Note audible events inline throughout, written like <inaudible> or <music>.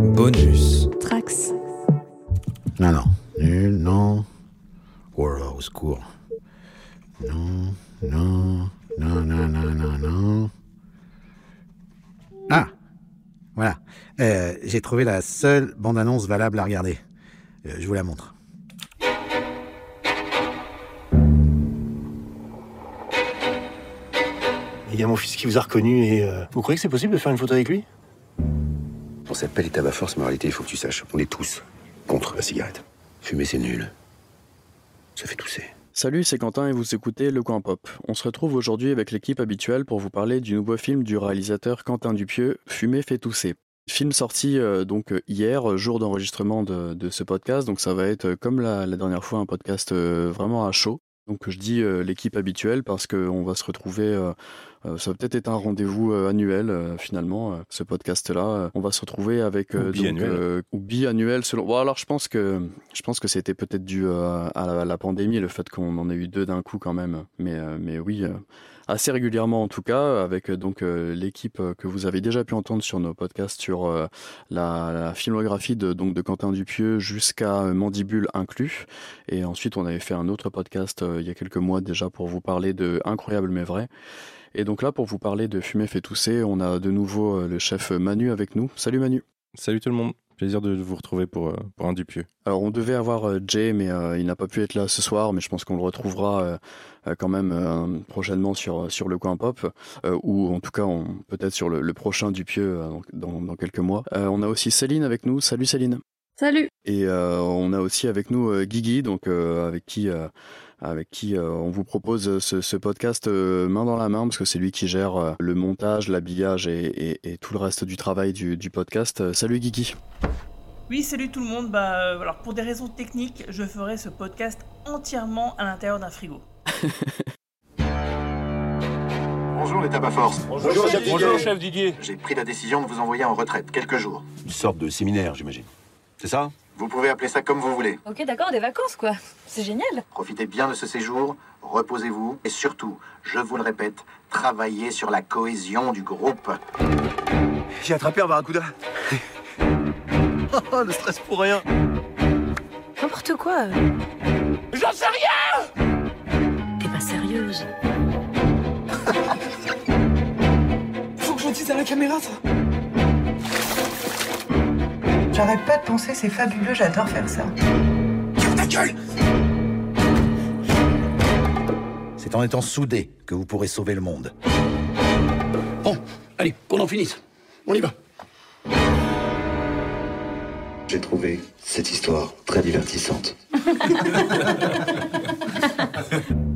Bonus. Trax. Non, non. Nul, non. Oh là, au secours. Non, non, non, non, non, non, non. Ah Voilà. Euh, J'ai trouvé la seule bande-annonce valable à regarder. Euh, je vous la montre. Il y a mon fils qui vous a reconnu et euh, vous croyez que c'est possible de faire une photo avec lui? On s'appelle les tabac force, mais en réalité, il faut que tu saches, on est tous contre la cigarette. Fumer, c'est nul. Ça fait tousser. Salut, c'est Quentin et vous écoutez Le Coin Pop. On se retrouve aujourd'hui avec l'équipe habituelle pour vous parler du nouveau film du réalisateur Quentin Dupieux, Fumer fait tousser. Film sorti euh, donc hier, jour d'enregistrement de, ce podcast, donc ça va être euh, comme la, la dernière fois un podcast euh, vraiment à chaud. Donc je dis euh, l'équipe habituelle parce qu'on va se retrouver, euh, euh, ça va peut-être être un rendez-vous annuel finalement, ce podcast-là. On va se retrouver avec Ou biannuel. ou biannuel selon. Bon alors je pense que je pense que c'était peut-être dû à la, la pandémie, le fait qu'on en ait eu deux d'un coup quand même. Mais mais oui. Assez régulièrement en tout cas, avec euh, donc euh, l'équipe euh, que vous avez déjà pu entendre sur nos podcasts sur la, filmographie de, donc de Quentin Dupieux jusqu'à Mandibule inclus. Et ensuite, on avait fait un autre podcast il y a quelques mois déjà pour vous parler de Incroyable mais vrai. Et donc là, pour vous parler de Fumer fait tousser, on a de nouveau le chef Manu avec nous. Salut Manu. Salut tout le monde. Plaisir de vous retrouver pour, euh, pour un Dupieux. Alors on devait avoir euh, Jay, mais euh, il n'a pas pu être là ce soir, mais je pense qu'on le retrouvera euh, quand même euh, prochainement sur, sur le coin pop, euh, ou en tout cas on- peut-être sur le, le prochain Dupieux euh, dans, dans quelques mois. Euh, on a aussi Céline avec nous. Salut Céline. Salut. Et euh, on a aussi avec nous euh, Guigui, donc euh, avec qui, euh, avec qui euh, on vous propose ce, ce podcast euh, main dans la main, parce que c'est lui qui gère euh, le montage, l'habillage et, et- et tout le reste du travail du, du podcast. Euh, salut Guigui. Oui, salut tout le monde. Bah, euh, alors pour des raisons techniques, je ferai ce podcast entièrement à l'intérieur d'un frigo. <laughs> Bonjour les tabac force. Bonjour, chef Didier. Bonjour, chef Didier. J'ai pris la décision de vous envoyer en retraite quelques jours. Une sorte de séminaire, j'imagine. C'est ça? Vous pouvez appeler ça comme vous voulez. Ok, d'accord, des vacances quoi. C'est génial. Profitez bien de ce séjour, reposez-vous et surtout, je vous le répète, travaillez sur la cohésion du groupe. J'ai attrapé un barracuda. <laughs> oh, le stress pour rien. N'importe quoi. J'en sais rien T'es pas sérieuse. <laughs> Faut que je le dise à la caméra, ça. J'arrête pas de penser, c'est fabuleux, j'adore faire ça. Ta gueule C'est en étant soudés que vous pourrez sauver le monde. Bon, allez, qu'on en finisse. On y va. J'ai trouvé cette histoire très divertissante. <laughs>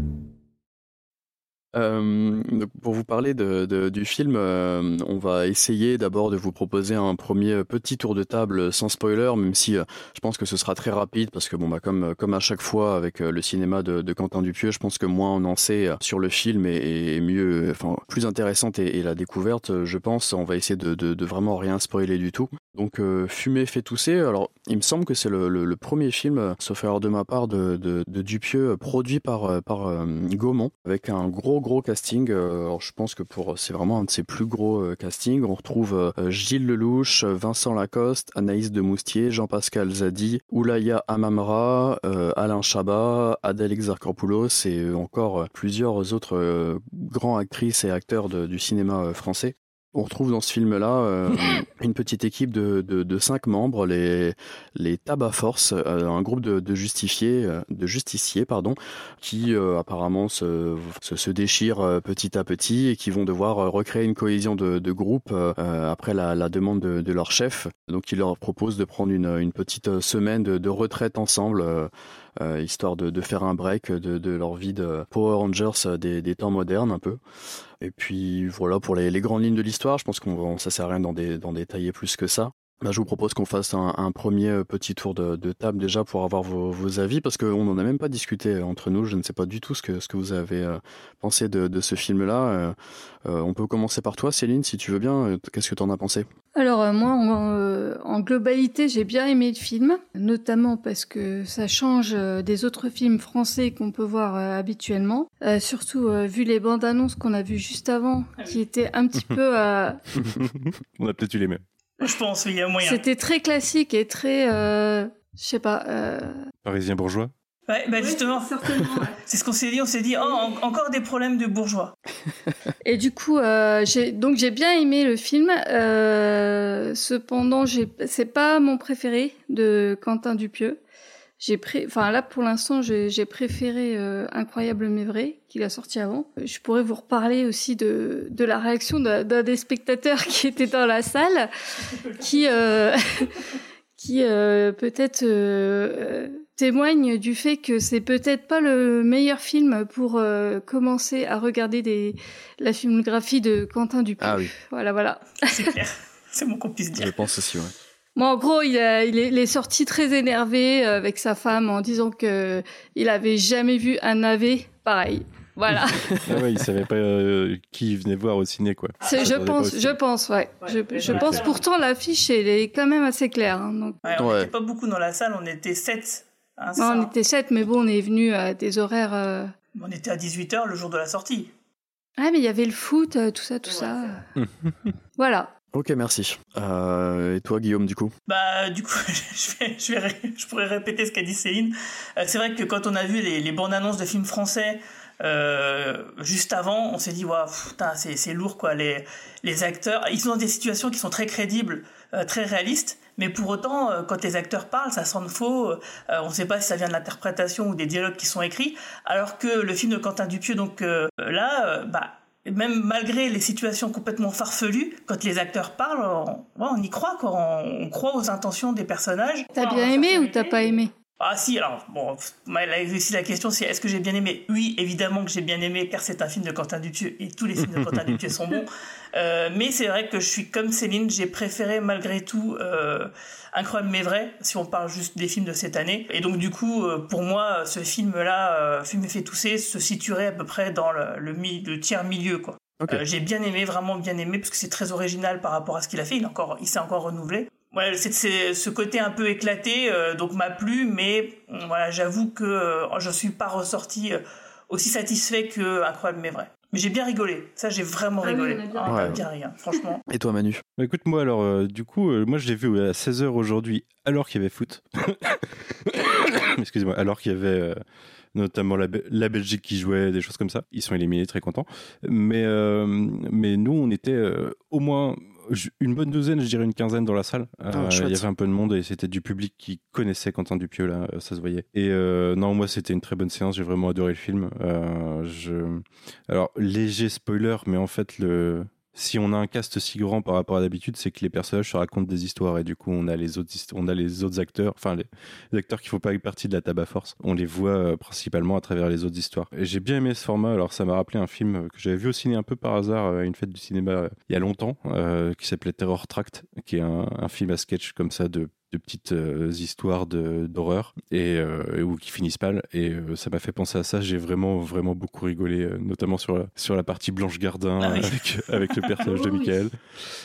Euh, pour vous parler de, du film, euh, on va essayer d'abord de vous proposer un premier petit tour de table sans spoiler, même si euh, je pense que ce sera très rapide parce que bon bah comme comme à chaque fois avec euh, le cinéma de, Quentin Dupieux, je pense que moins on en sait euh, sur le film et, mieux, enfin plus intéressante et la découverte, euh, je pense. On va essayer de, de, vraiment rien spoiler du tout. Donc euh, Fumer fait tousser. Alors il me semble que c'est le, le, le premier film, euh, sauf erreur de ma part, de, Dupieux euh, produit par euh, par euh, Gaumont avec un gros gros casting. Euh, je pense que pour c'est vraiment un de ses plus gros euh, castings. On retrouve euh, Gilles Lelouch, Vincent Lacoste, Anaïs de Moustier, Jean-Pascal Zadi, Oulaya Amamra, Alain Chabat, Adèle Exarchopoulos et encore plusieurs autres grands actrices et acteurs du cinéma français. On retrouve dans ce film-là euh, <coughs> une petite équipe de, de, de cinq membres, les, les Tabac Force, euh, un groupe de, de justifiés, euh, de justiciers, pardon, qui euh, apparemment se, se, se déchirent petit à petit et qui vont devoir recréer une cohésion de, de groupe après la, la demande de, leur chef. Donc il leur propose de prendre une, une petite semaine de retraite ensemble. Euh, histoire de, de faire un break de, de leur vie de Power Rangers euh, des, des temps modernes un peu. Et puis voilà pour les, les grandes lignes de l'histoire, je pense qu'on ça sert à rien d'en détailler plus que ça. Bah, je vous propose qu'on fasse un, un premier euh, petit tour de, de table déjà pour avoir vos, vos avis, parce qu'on n'en a même pas discuté euh, entre nous. Je ne sais pas du tout ce que, ce que vous avez euh, pensé de, de ce film-là. Euh, euh, on peut commencer par toi, Céline, si tu veux bien. Qu'est-ce que tu en as pensé? Alors euh, moi, en, euh, en globalité, j'ai bien aimé le film, notamment parce que ça change des autres films français qu'on peut voir euh, habituellement. Euh, surtout euh, vu les bandes annonces qu'on a vues juste avant, qui étaient un petit <laughs> peu... euh, On a peut-être eu les mêmes. <laughs> Je pense, il y a moyen. C'était très classique et très, euh, je sais pas. Euh... Parisien bourgeois. Ouais, bah justement, <laughs> c'est ce qu'on s'est dit. On s'est dit, oh, en- encore des problèmes de bourgeois. <laughs> Et du coup, euh, j'ai donc j'ai bien aimé le film. Euh, cependant, c'est pas mon préféré de Quentin Dupieux. J'ai pré... enfin là pour l'instant, j'ai préféré euh, Incroyable mais vrai qu'il a sorti avant. Je pourrais vous reparler aussi de de la réaction d'un des spectateurs <laughs> qui était dans la salle, qui euh, <laughs> qui euh, peut-être témoigne du fait que c'est peut-être pas le meilleur film pour euh, commencer à regarder des, la filmographie de Quentin Dupieux. Ah oui. Voilà, voilà. C'est clair. C'est mon qu'on puisse Je dire. pense aussi, ouais. Bon, en gros, il, a- il, est, il est sorti très énervé euh, avec sa femme en disant que il avait jamais vu un navet pareil. Voilà. <laughs> Ah ouais, il savait pas euh, qui venait voir au ciné, quoi. C'est- Il je pense, je pense, ouais. Je, pense pourtant l'affiche, elle est quand même assez claire. hein, donc. Ouais, on Ouais. n'était pas beaucoup dans la salle, on était 7. Hein, c'est Non, ça, on était sept, mais bon, on est venu à des horaires. euh, On était à 18h le jour de la sortie. Ah, mais il y avait le foot, tout ça, tout ça. <laughs> Voilà. Ok, merci. Euh, et toi, Guillaume, du coup? Bah, du coup, <laughs> je, je, je pourrais répéter ce qu'a dit Céline. Euh, c'est vrai que quand on a vu les, les bandes annonces de films français euh, juste avant, on s'est dit, waouh, putain, c'est, lourd, quoi. Les, les acteurs, ils sont dans des situations qui sont très crédibles, très réalistes, mais pour autant, quand les acteurs parlent, ça sonne faux. on ne sait pas si ça vient de l'interprétation ou des dialogues qui sont écrits, alors que le film de Quentin Dupieux, donc là, euh, bah, même malgré les situations complètement farfelues, quand les acteurs parlent, on, ouais, on y croit, quoi. On, on croit aux intentions des personnages. T'as bien aimé ou t'as pas aimé Ah si, alors, bon, là, ici la question c'est est-ce que j'ai bien aimé? Oui, évidemment que j'ai bien aimé, car c'est un film de Quentin Dupieux, et tous les films de Quentin Dupieux sont <laughs> bons. Euh, mais c'est vrai que je suis comme Céline, j'ai préféré malgré tout euh, Incroyable mais vrai, si on parle juste des films de cette année. Et donc du coup, euh, pour moi, ce film-là, euh, Film et fait tousser, se situerait à peu près dans le, le, mi- le tiers milieu, quoi. Euh, j'ai bien aimé, vraiment bien aimé, parce que c'est très original par rapport à ce qu'il a fait. Il, encore, il s'est encore renouvelé. Voilà, c'est, ce côté un peu éclaté, euh, donc m'a plu, mais voilà, j'avoue que euh, je suis pas ressorti aussi satisfait que Incroyable mais vrai. Mais j'ai bien rigolé. Ça, j'ai vraiment Ah oui, rigolé. a bien Ah, rigolé. bien rien, franchement. Et toi, Manu? Bah, écoute, moi, alors, euh, du coup, euh, moi, je l'ai vu à 16h aujourd'hui, alors qu'il y avait foot. <coughs> Excusez-moi, alors qu'il y avait euh, notamment la, Be- la Belgique qui jouait, des choses comme ça. Ils sont éliminés, très contents. Mais, euh, mais nous, on était euh, au moins une bonne douzaine, je dirais une quinzaine dans la salle. Euh, Ah, chouette. il y avait un peu de monde et c'était du public qui connaissait Quentin Dupieux, là, euh, ça se voyait. Et euh, non, moi, c'était une très bonne séance, j'ai vraiment adoré le film. Euh, je... Alors, léger spoiler, mais en fait, le... si on a un cast si grand par rapport à d'habitude, c'est que les personnages se racontent des histoires et du coup, on a les autres, on a les autres acteurs, enfin, les, les acteurs qui font pas partie de la tabac force, on les voit euh, principalement à travers les autres histoires. J'ai bien aimé ce format, alors ça m'a rappelé un film que j'avais vu au ciné un peu par hasard euh, à une fête du cinéma euh, il y a longtemps, euh, qui s'appelait Terror Tract, qui est un, un film à sketch comme ça de de petites euh, histoires d'horreur et euh, ou qui finissent mal et euh, ça m'a fait penser à ça j'ai vraiment vraiment beaucoup rigolé euh, notamment sur la, sur la partie Blanche Gardin Ah oui. avec avec le personnage de. <laughs> Michael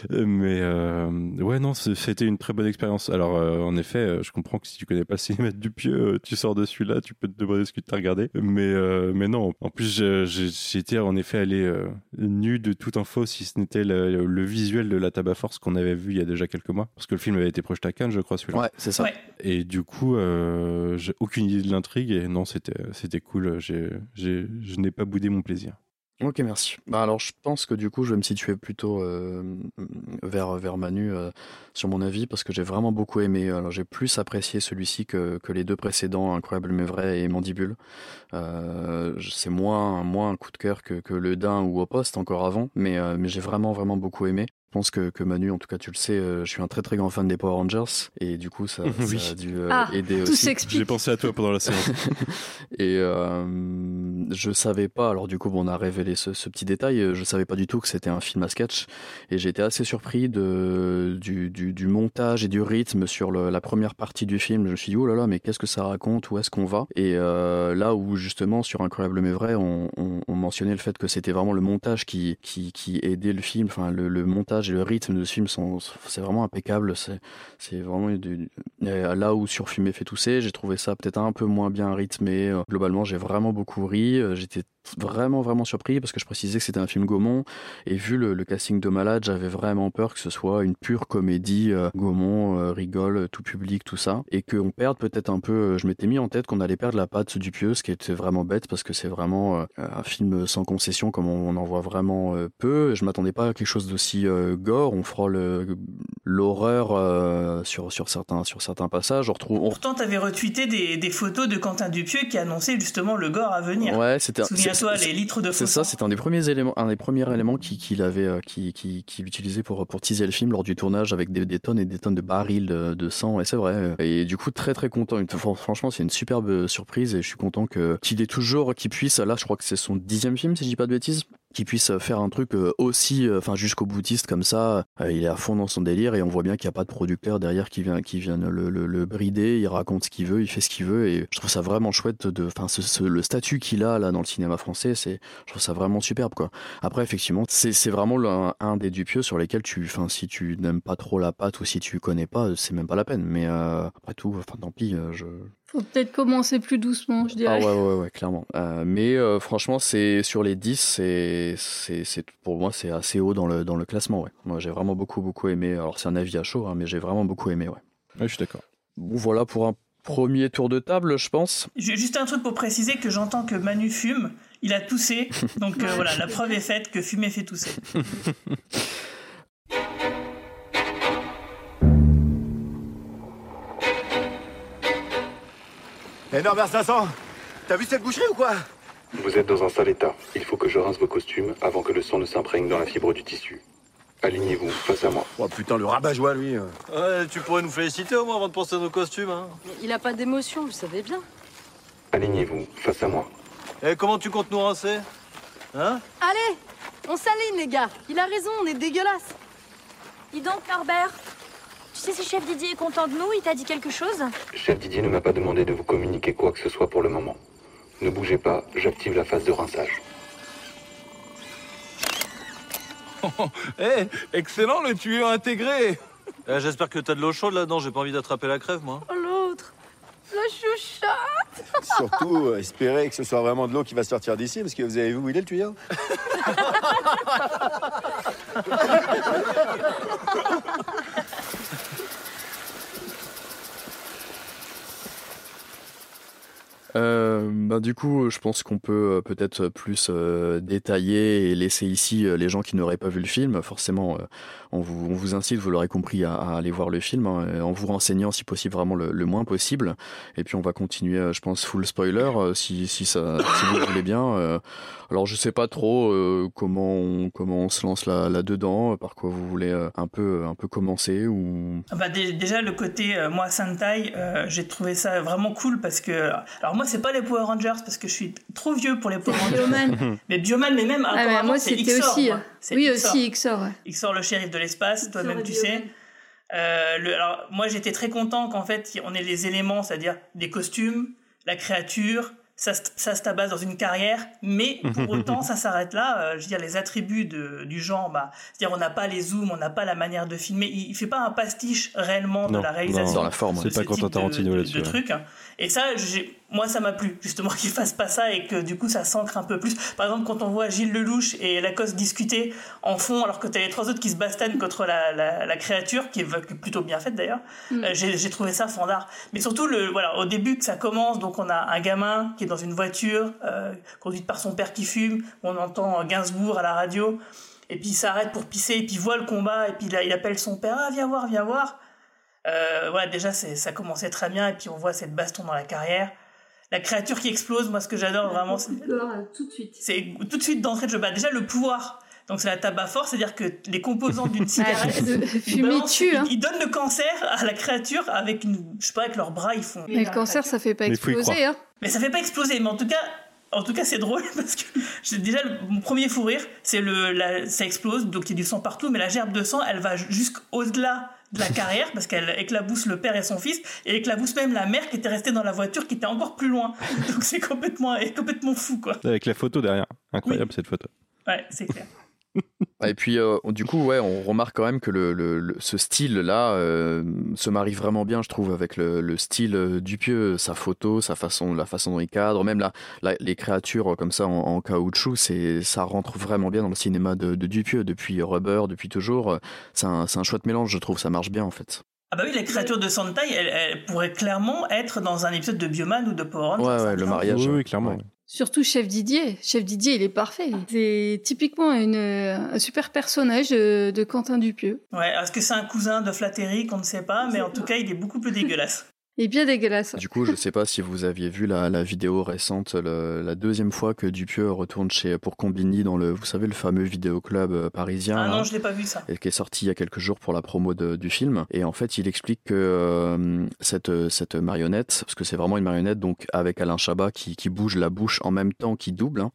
mais ouais non c'était une très bonne expérience alors en effet je comprends que si tu connais pas le cinéma de Dupieux euh, tu sors de celui-là tu peux te demander ce que tu as regardé mais mais non en plus j'étais en effet allé nu de toute info si ce n'était le, le visuel de la tabac force qu'on avait vu il y a déjà quelques mois parce que le film avait été projeté à Cannes je crois celui-là Ouais, c'est ça. Ouais. et du coup, euh, j'ai aucune idée de l'intrigue et non, c'était c'était cool. J'ai j'ai je n'ai pas boudé mon plaisir. Ok, merci. Bah alors, je pense que du coup, je vais me situer plutôt euh, vers, vers Manu euh, sur mon avis, parce que j'ai vraiment beaucoup aimé. Alors, j'ai plus apprécié celui-ci que, que les deux précédents, Incroyable mais vrai et Mandibule. Euh, je- c'est moins, moins un coup de cœur que, que Le Dain ou Au Poste, encore avant, mais, euh, mais j'ai vraiment, vraiment beaucoup aimé. Je pense que, que Manu, en tout cas, tu le sais, euh, je suis un très très grand fan des Power Rangers, et du coup, ça, <laughs> Oui. ça a dû euh, Ah, aider tout aussi. J'ai pensé à toi pendant la séance. <laughs> Et euh, je savais pas, alors du coup, bon, on a révélé ce, ce petit détail, euh, je savais pas du tout que c'était un film à sketch. Et j'ai été assez surpris de, du, du, du montage et du rythme sur le- la première partie du film. Je me suis dit, oh là là, mais qu'est-ce que ça raconte? Où est-ce qu'on va? Et euh, là où, justement, sur Incroyable mais vrai, on, on, on mentionnait le fait que c'était vraiment le montage qui, qui, qui aidait le film. Enfin, le, le montage et le rythme de ce film c'est vraiment impeccable. C'est, c'est vraiment euh, là où sur Fumer fait tousser, j'ai trouvé ça peut-être un peu moins bien rythmé. Euh, Globalement, j'ai vraiment beaucoup ri. Euh, J'étais vraiment vraiment surpris parce que je précisais que c'était un film Gaumont et vu le, le casting de malade j'avais vraiment peur que ce soit une pure comédie euh, Gaumont euh, rigole tout public tout ça et qu'on perde peut-être un peu euh, je m'étais mis en tête qu'on allait perdre la patte du pieux ce qui était vraiment bête parce que c'est vraiment euh, un film sans concession comme on, on en voit vraiment peu je m'attendais pas à quelque chose d'aussi gore on frôle l'horreur sur sur certains sur certains passages on retrouve on Pourtant, t'avais retweeté des, des photos de Quentin Dupieux qui annonçait justement le gore à venir. Ouais, c'était. C'est- les litres de C'est faux ça, c'est un des premiers éléments, un des premiers éléments qui- qu'il avait, euh, qui, qui, qui utilisait pour pour teaser le film lors du tournage avec des, des tonnes et des tonnes de barils de, de sang. Et c'est vrai. Et du coup, très très content. Fran- Franchement, c'est une superbe surprise et je suis content que qu'il ait toujours, qu'il puisse. Là, je crois que c'est son dixième film, si je dis pas de bêtises qu'il puisse faire un truc euh, aussi, euh, enfin jusqu'au boutiste comme ça, Euh, il est à fond dans son délire et on voit bien qu'il n'y a pas de producteur derrière qui vient, qui vient le, le, brider. Il raconte ce qu'il veut, il fait ce qu'il veut et je trouve ça vraiment chouette de, enfin ce, le statut qu'il a là dans le cinéma français, c'est, je trouve ça vraiment superbe quoi. Après effectivement, c'est c'est vraiment un, des Dupieux sur lesquels tu, enfin si tu n'aimes pas trop la patte ou si tu connais pas, c'est même pas la peine. Mais après tout, enfin tant pis, je, Faut peut-être commencer plus doucement, je ah dirais. ouais, ouais, ouais, clairement. Euh, mais euh, franchement, c'est sur les 10, c'est, c'est, c'est, pour moi, c'est assez haut dans le, dans le classement. Ouais. Moi, j'ai vraiment beaucoup, beaucoup aimé. Alors, c'est un avis à chaud, hein, mais j'ai vraiment beaucoup aimé. Ouais. Ouais, je suis d'accord. Bon, voilà pour un premier tour de table, je pense. Ju- Juste un truc pour préciser que j'entends que Manu fume, il a toussé, donc euh, <laughs> voilà, la preuve est faite que fumer fait tousser. <laughs> Eh Norbert 500 T'as vu cette boucherie ou quoi? Vous êtes dans un sale état. Il faut que je rince vos costumes avant que le sang ne s'imprègne dans la fibre du tissu. Alignez-vous face à moi. Oh putain, le rabat-joie, lui. Ouais, tu pourrais nous féliciter au moins avant de penser à nos costumes. Hein. Il a pas d'émotion, vous savez bien. Alignez-vous face à moi. Et comment tu comptes nous rincer? Hein? Allez, on s'aligne les gars. Il a raison, on est dégueulasse. Dis donc, Norbert, tu sais si chef Didier est content de nous Il t'a dit quelque chose Chef Didier ne m'a pas demandé de vous communiquer quoi que ce soit pour le moment. Ne bougez pas, j'active la phase de rinçage. <laughs> Eh, excellent le tuyau intégré Eh, J'espère que t'as de l'eau chaude là-dedans, j'ai pas envie d'attraper la crève moi. Oh l'autre, la chouchotte. <laughs> Surtout, euh, espérez que ce soit vraiment de l'eau qui va sortir d'ici, parce que vous avez vu où il est le tuyau <laughs> Euh, bah, du coup, je pense qu'on peut euh, peut-être plus euh, détailler et laisser ici euh, les gens qui n'auraient pas vu le film. Forcément, on, vous, incite, vous l'aurez compris, à, aller voir le film, hein, en vous renseignant si possible vraiment le, moins possible. Et puis on va continuer, je pense, full spoiler, si, si, vous le voulez bien. Alors je sais pas trop comment, on, comment on se lance là, là-dedans, par quoi vous voulez un, peu, un peu commencer ou... Ah bah, dé- déjà, le côté, moi, Sentai, j'ai trouvé ça vraiment cool parce que. Alors, moi, c'est pas les Power Rangers parce que je suis trop vieux pour les Power Rangers. Bioman. <laughs> mais Bioman, mais même Ah, avant, moi, c'est c'était Xor, aussi. moi. C'est Oui, Xor. aussi, Xor. ouais. Xor, le shérif de l'espace, toi-même tu Bioman. sais. Euh, le- alors, moi, j'étais très content qu'en fait, on ait les éléments, c'est-à-dire des costumes, la créature, ça, se- ça se tabasse dans une carrière, mais pour <laughs> autant, ça s'arrête là. Euh, je veux dire, les attributs de- du genre, bah, c'est-à-dire, on n'a pas les zooms, on n'a pas la manière de filmer. Il, il fait pas un pastiche réellement de Non, la non, réalisation. dans la forme, de c'est pas ce Quentin type de- Tarantino de- là-dessus, De ouais. trucs. Et ça, j'ai- moi, ça m'a plu, justement, <laughs> qu'il fasse pas ça et que du coup, ça s'ancre un peu plus. Par exemple, quand on voit Gilles Lelouch et Lacoste discuter en fond, alors que t'as les trois autres qui se bastonnent contre la, la, la créature, qui est plutôt bien faite d'ailleurs, Mm. euh, j'ai trouvé ça fandard. Mais surtout, le, voilà, au début que ça commence, donc on a un gamin qui est dans une voiture, euh, conduite par son père qui fume, on entend Gainsbourg à la radio, et puis il s'arrête pour pisser, et puis il voit le combat, et puis il, il appelle son père, ah, viens voir, viens voir. Euh, voilà, déjà, ça commençait très bien, et puis on voit cette baston dans la carrière. La créature qui explose, moi, ce que j'adore vraiment, c'est tout de suite. c'est tout de suite d'entrée de jeu. Bah, déjà, le pouvoir. Donc, c'est la tabac fort, c'est-à-dire que les composants d'une cigarette. de- ils balancent- tue, hein. Ils, ils donnent le cancer à la créature avec une. Je sais pas, avec leurs bras, ils font. Mais le cancer, ça fait pas exploser. Hein. Mais ça fait pas exploser, mais en tout cas. En tout cas, c'est drôle <laughs> parce que j'ai déjà le- mon premier fou rire, c'est le la- ça explose, donc il y a du sang partout, mais la gerbe de sang, elle va jusqu'au-delà de la <laughs> carrière parce qu'elle éclabousse le père et son fils et éclabousse même la mère qui était restée dans la voiture qui était encore plus loin. <laughs> Donc c'est complètement complètement fou quoi. Avec la photo derrière. Incroyable cette photo. Ouais, c'est clair. <laughs> Et puis, euh, du coup, ouais, on remarque quand même que le, le- le- ce style-là euh, se marie vraiment bien, je trouve, avec le, le style euh, Dupieux, sa photo, sa façon, la façon dont il cadre, même la, la- les créatures comme ça en, en caoutchouc, c'est, ça rentre vraiment bien dans le cinéma de, de Dupieux depuis Rubber, depuis toujours. C'est un, c'est un chouette mélange, je trouve, ça marche bien en fait. Ah bah oui, les créatures de Sentai, elles, elles pourraient clairement être dans un épisode de Bioman ou de Power Rangers. Ouais, ouais, le mariage. Oui, oui, clairement. Surtout Chef Didier. Chef Didier, il est parfait. C'est typiquement une, un super personnage de, de Quentin Dupieux. Ouais, est-ce que c'est un cousin de Flattery On ne sait pas, mais en tout cas, il est beaucoup plus dégueulasse. <laughs> Il est bien dégueulasse. Du coup, je sais pas si vous aviez vu la, la vidéo récente, le- la deuxième fois que Dupieux retourne chez pour Combini dans le, vous savez, le fameux vidéoclub euh, parisien. Ah là. non, je l'ai pas vu ça. et qui est sorti il y a quelques jours pour la promo de- du film. Et en fait, il explique que euh, cette, cette marionnette, parce que c'est vraiment une marionnette, donc avec Alain Chabat qui, qui bouge la bouche en même temps qu'il double, hein,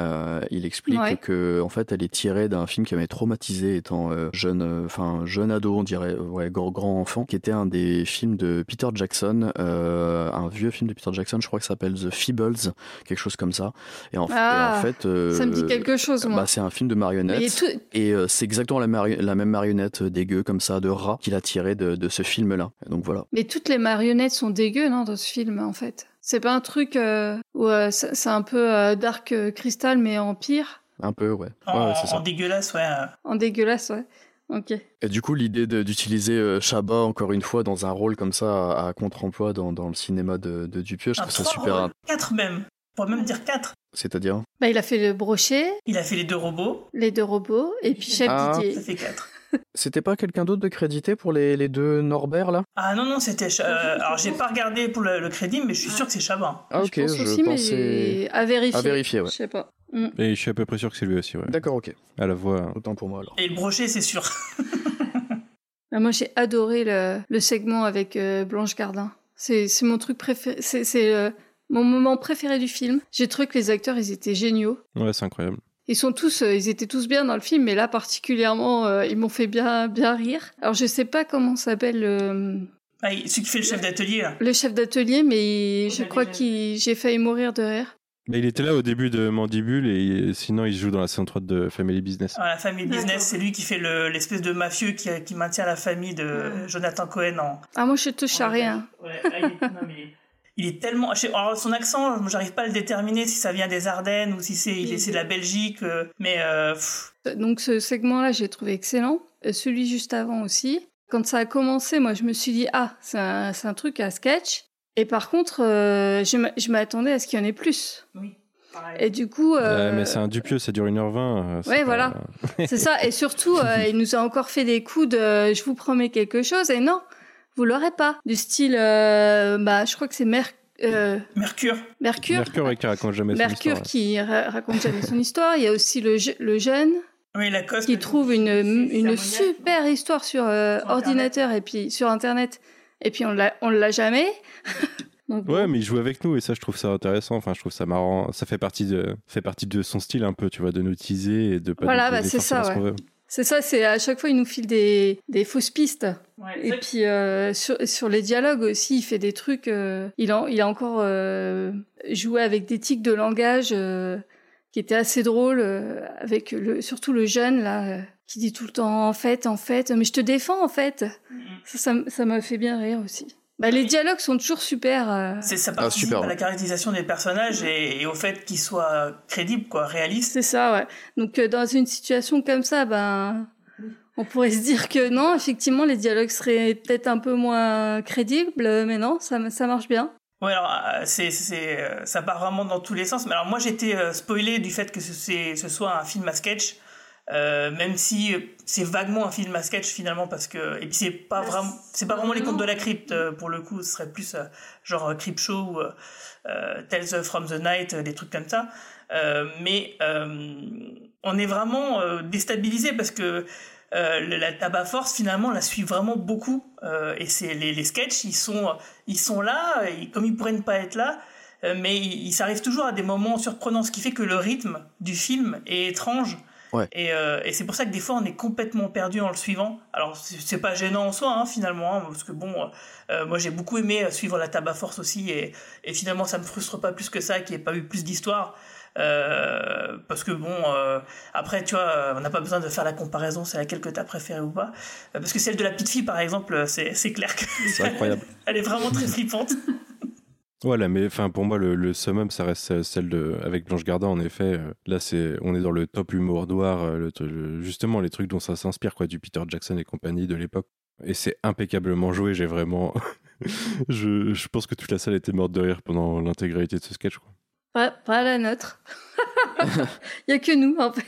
euh, il explique Ouais. que en fait, elle est tirée d'un film qui m'avait traumatisé étant euh, jeune, euh, enfin jeune ado, on dirait, ouais, grand, grand enfant, qui était un des films de Peter Jackson, euh, un vieux film de Peter Jackson, je crois que ça s'appelle The Feebles, quelque chose comme ça. Et en, et Ah, en fait, euh, ça me dit quelque chose, moi. bah, c'est un film de marionnettes. Tout- Et euh, c'est exactement la, mari- la même marionnette dégueu comme ça de rat qu'il a tiré de, de ce film-là. Donc voilà. Mais toutes les marionnettes sont dégueu, non, dans ce film, en fait. C'est pas un truc euh, où euh, c'est un peu euh, Dark Crystal, mais en pire, Un peu, ouais. Ouais, En, ouais, c'est en ça. dégueulasse, ouais. en dégueulasse, ouais. Ok. Et du coup, l'idée de- d'utiliser euh, Chabat encore une fois dans un rôle comme ça à, à contre-emploi dans, dans le cinéma de, de Dupieux, je Un trouve ça super. rôles, Quatre même. On pourrait même dire quatre. C'est-à-dire Bah, il a fait le brochet, Il a fait les deux robots. les deux robots, et puis Chef Ah. Didier. Ça fait quatre. C'était pas quelqu'un d'autre de crédité pour les, les deux Norbert là? Ah non, non, c'était. Cha- euh, alors, j'ai pas regardé pour le, le crédit, mais je suis sûr que c'est Chabat. Ah ok, je pense je aussi, pensais. mais à vérifier. À vérifier, ouais. Je sais pas. Mm. Et je suis à peu près sûr que c'est lui aussi, ouais. D'accord, ok. À la voix. Autant pour moi alors. Et le brochet, c'est sûr. <laughs> Ah, moi, j'ai adoré le, le segment avec euh, Blanche Gardin. C'est c'est mon truc préféré. C'est c'est, euh, mon moment préféré du film. J'ai trouvé que les acteurs, ils étaient géniaux. Ouais, c'est incroyable. Ils sont tous, euh, ils étaient tous bien dans le film, mais là particulièrement, euh, ils m'ont fait bien, bien rire. Alors je sais pas comment s'appelle le, Ah, il- celui qui fait le chef d'atelier, là. le chef d'atelier, mais je crois qu'il, j'ai failli mourir de rire. Bah, il était là au début de Mandibule et sinon il joue dans la saison 3 de Family Business. Ah, la famille business, c'est lui qui fait le- l'espèce de mafieux qui, qui maintient la famille de Jonathan Cohen en. Ah moi je touche à rien. Ouais, là, il, est, non, mais il est tellement. Alors, son accent, j'arrive pas à le déterminer si ça vient des Ardennes ou si c'est il est- c'est de la Belgique. euh, mais euh, pff, Donc ce segment-là, j'ai trouvé excellent. Euh, Celui juste avant aussi. Quand ça a commencé, moi je me suis dit ah c'est un, truc à sketch. Et par contre, euh, je m'a- je m'attendais à ce qu'il y en ait plus. Oui. Et du coup, euh, mais c'est un Dupieux, ça dure 1h20. euh, c'est Ouais, pas- voilà. <laughs> C'est ça. Et surtout, euh, il nous a encore fait des coups de je vous promets quelque chose. Et non, vous l'aurez pas. Du style, euh, bah, je crois que c'est Mer- euh, Mercure. Mercure. Mercure ouais, qui raconte jamais son Mercure histoire. qui ra- raconte jamais son histoire. Il y a aussi le, je- le jeune Oui, qui trouve une, une super histoire sur euh, ordinateur et puis sur Internet. Et puis on l'a, on l'a jamais. <laughs> Donc, Ouais, mais il joue avec nous et ça, je trouve ça intéressant. Enfin, je trouve ça marrant. Ça fait partie de, fait partie de son style un peu, tu vois, de nous teaser et de pas Voilà, bah, c'est faire ça, ce qu'on ouais. veut. C'est ça, c'est à chaque fois il nous file des, des fausses pistes. Et puis euh, sur, sur les dialogues aussi, il fait des trucs. euh, il, a, il a encore euh, joué avec des tics de langage euh, qui étaient assez drôles, euh, avec le, surtout le jeune là euh, qui dit tout le temps en fait, en fait, mais je te défends en fait. Ça, ça, m- ça m'a fait bien rire aussi. Bah, les dialogues sont toujours super. euh. C'est ça participe à la caractérisation des personnages et, et au fait qu'ils soient crédibles, quoi, réalistes. C'est ça, ouais. Donc euh, dans une situation comme ça, ben on pourrait se dire que non, effectivement, les dialogues seraient peut-être un peu moins crédibles, mais non, ça, ça marche bien. Ouais, alors euh, c'est, c'est, euh, ça part vraiment dans tous les sens. Mais alors moi j'étais euh, spoilé du fait que ce, c'est, ce soit un film à sketch, euh, même si c'est vaguement un film à sketch finalement parce que et puis c'est pas vraiment, c'est pas vraiment les contes de la crypte euh, pour le coup, ce serait plus euh, genre Creep Show ou euh, Tales from the Night, des trucs comme ça. Mais on est vraiment déstabilisé parce que la tabac force finalement la suit vraiment beaucoup et c'est les, les sketchs ils sont ils sont là et comme ils pourraient ne pas être là mais il, il s'arrive toujours à des moments surprenants ce qui fait que le rythme du film est étrange Ouais. et, euh, et c'est pour ça que des fois on est complètement perdu en le suivant alors c'est pas gênant en soi hein, finalement hein, parce que bon euh, moi j'ai beaucoup aimé euh, suivre la tabac force aussi et, et finalement ça me frustre pas plus que ça qu'il n'y ait pas eu plus d'histoire Euh, parce que bon, euh, après, tu vois, on n'a pas besoin de faire la comparaison, c'est laquelle que tu as préférée ou pas. Euh, parce que celle de la petite fille, par exemple, c'est c'est clair que C'est incroyable. <laughs> elle est vraiment très flippante. Voilà, mais enfin pour moi le, le summum ça reste euh, celle de avec Blanche Gardin en effet. euh, Là c'est on est dans le top humour noir, euh, le, justement les trucs dont ça s'inspire quoi du Peter Jackson et compagnie de l'époque. Et c'est impeccablement joué. J'ai vraiment, <laughs> je, je pense que toute la salle était morte de rire pendant l'intégralité de ce sketch. Quoi. Pas, pas la nôtre. <laughs> Il y a que nous, en fait.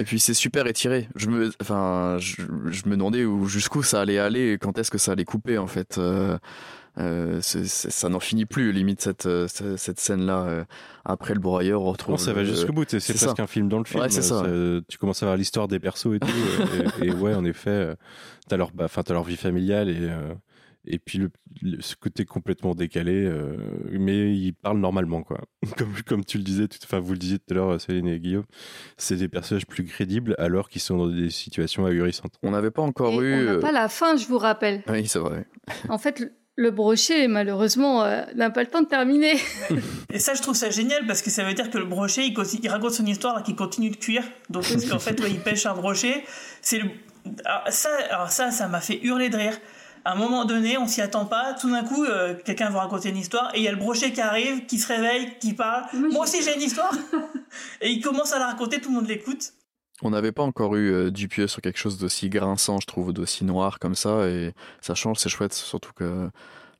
Et puis c'est super étiré. Je me, enfin, je, je me demandais où jusqu'où ça allait aller, et quand est-ce que ça allait couper en fait. Euh, euh, c'est- c'est- ça n'en finit plus limite cette euh, cette, scène-là. euh, après le broyeur, on retrouve. Non, ça va le- jusqu'au bout. C'est c'est ça. presque un film dans le film. Ouais, c'est ça. Tu commences à voir l'histoire des persos et tout. et, et <laughs> ouais, en effet, t'as leur, bah, 'fin, t'as leur vie familiale et euh, et puis le, le- ce côté complètement décalé, euh, mais ils parlent normalement quoi. <laughs> Comme comme tu le disais, tout- enfin vous le disiez tout à l'heure, Céline et Guillaume, c'est des personnages plus crédibles alors qu'ils sont dans des situations ahurissantes. On n'avait pas encore Et eu. on n'a euh, pas la fin, je vous rappelle. Oui, c'est vrai. En fait, le- brochet, malheureusement, euh, n'a pas le temps de terminer. Et ça, je trouve ça génial parce que ça veut dire que le brochet, il, raconte son histoire qu'il continue de cuire. Donc, parce qu'en fait, ouais, il pêche un brochet. C'est le... alors, ça, alors ça, ça m'a fait hurler de rire. À un moment donné, on s'y attend pas. Tout d'un coup, euh, quelqu'un va raconter une histoire et il y a le brochet qui arrive, qui se réveille, qui parle. Moi aussi, j'ai une histoire. et il commence à la raconter, tout le monde l'écoute. On n'avait pas encore eu euh, Dupieux sur quelque chose d'aussi grinçant, je trouve, d'aussi noir comme ça, et ça change, c'est chouette, surtout que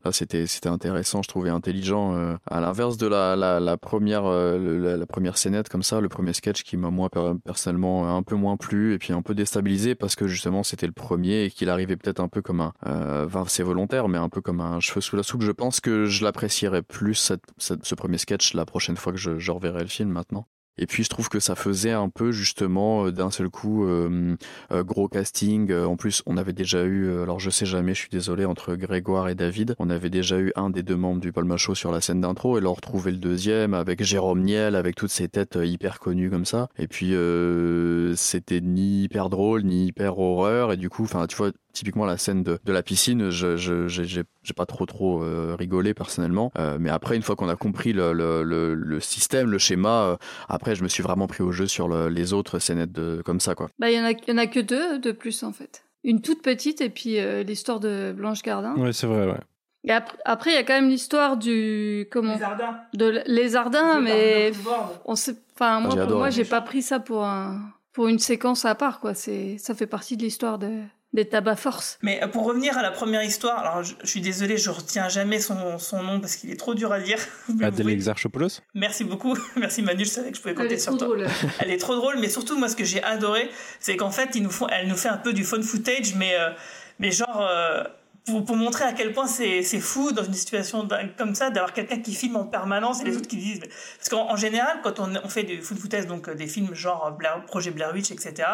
là c'était c'était intéressant, je trouvais intelligent. euh, à l'inverse de la, la, première euh, la, première scénette comme ça, le premier sketch qui m'a moi per- personnellement un peu moins plu et puis un peu déstabilisé parce que justement c'était le premier et qu'il arrivait peut-être un peu comme un, euh, enfin c'est volontaire, mais un peu comme un cheveu sous la soupe. Je pense que je l'apprécierais plus ce premier sketch la prochaine fois que je, je reverrai le film maintenant. Et puis je trouve que ça faisait un peu justement euh, d'un seul coup euh, euh, gros casting. Euh, En plus, on avait déjà eu, alors je sais jamais, je suis désolé, entre Grégoire et David, on avait déjà eu un des deux membres du Paul Macho sur la scène d'intro et leur retrouver le deuxième avec Jérôme Niel, avec toutes ces têtes hyper connues comme ça. Et puis euh, c'était ni hyper drôle ni hyper horreur et du coup, enfin tu vois. Typiquement la scène de, de la piscine, je je- j'ai j'ai- j'ai pas trop trop euh, rigolé personnellement, Euh, mais après une fois qu'on a compris le, le, le, le système, le schéma, euh, après je me suis vraiment pris au jeu sur le- les autres scénettes de comme ça quoi. Bah, il y en a, il y en a que deux de plus, en fait. Une toute petite et puis euh, l'histoire de Blanche Gardin. Ouais, c'est vrai, ouais. Et ap- après, il y a quand même l'histoire du comment? Lézardin. de l- lézardin, mais on sait. Enfin, moi, j'ai pour moi, j'ai pas pris ça pour un pour une séquence à part, quoi. C'est ça fait partie de l'histoire de des tabacs force. Mais euh, pour revenir à la première histoire, alors je, je suis désolé, je retiens jamais son, son nom parce qu'il est trop dur à dire. <laughs> Mais Adèle. Exarchopoulos Merci beaucoup. <laughs> Merci Manu, je savais que je pouvais Elle compter est sur trop toi. drôle. <laughs> Elle est trop drôle, mais surtout moi ce que j'ai adoré, c'est qu'en fait ils nous font, elle nous fait un peu du phone footage, mais euh, mais genre euh, pour, pour montrer à quel point c'est fou dans une situation comme ça d'avoir quelqu'un qui filme en permanence et les autres qui disent parce qu'en en général quand on, on fait du phone footage donc euh, des films genre Blair- projet Blair Witch etc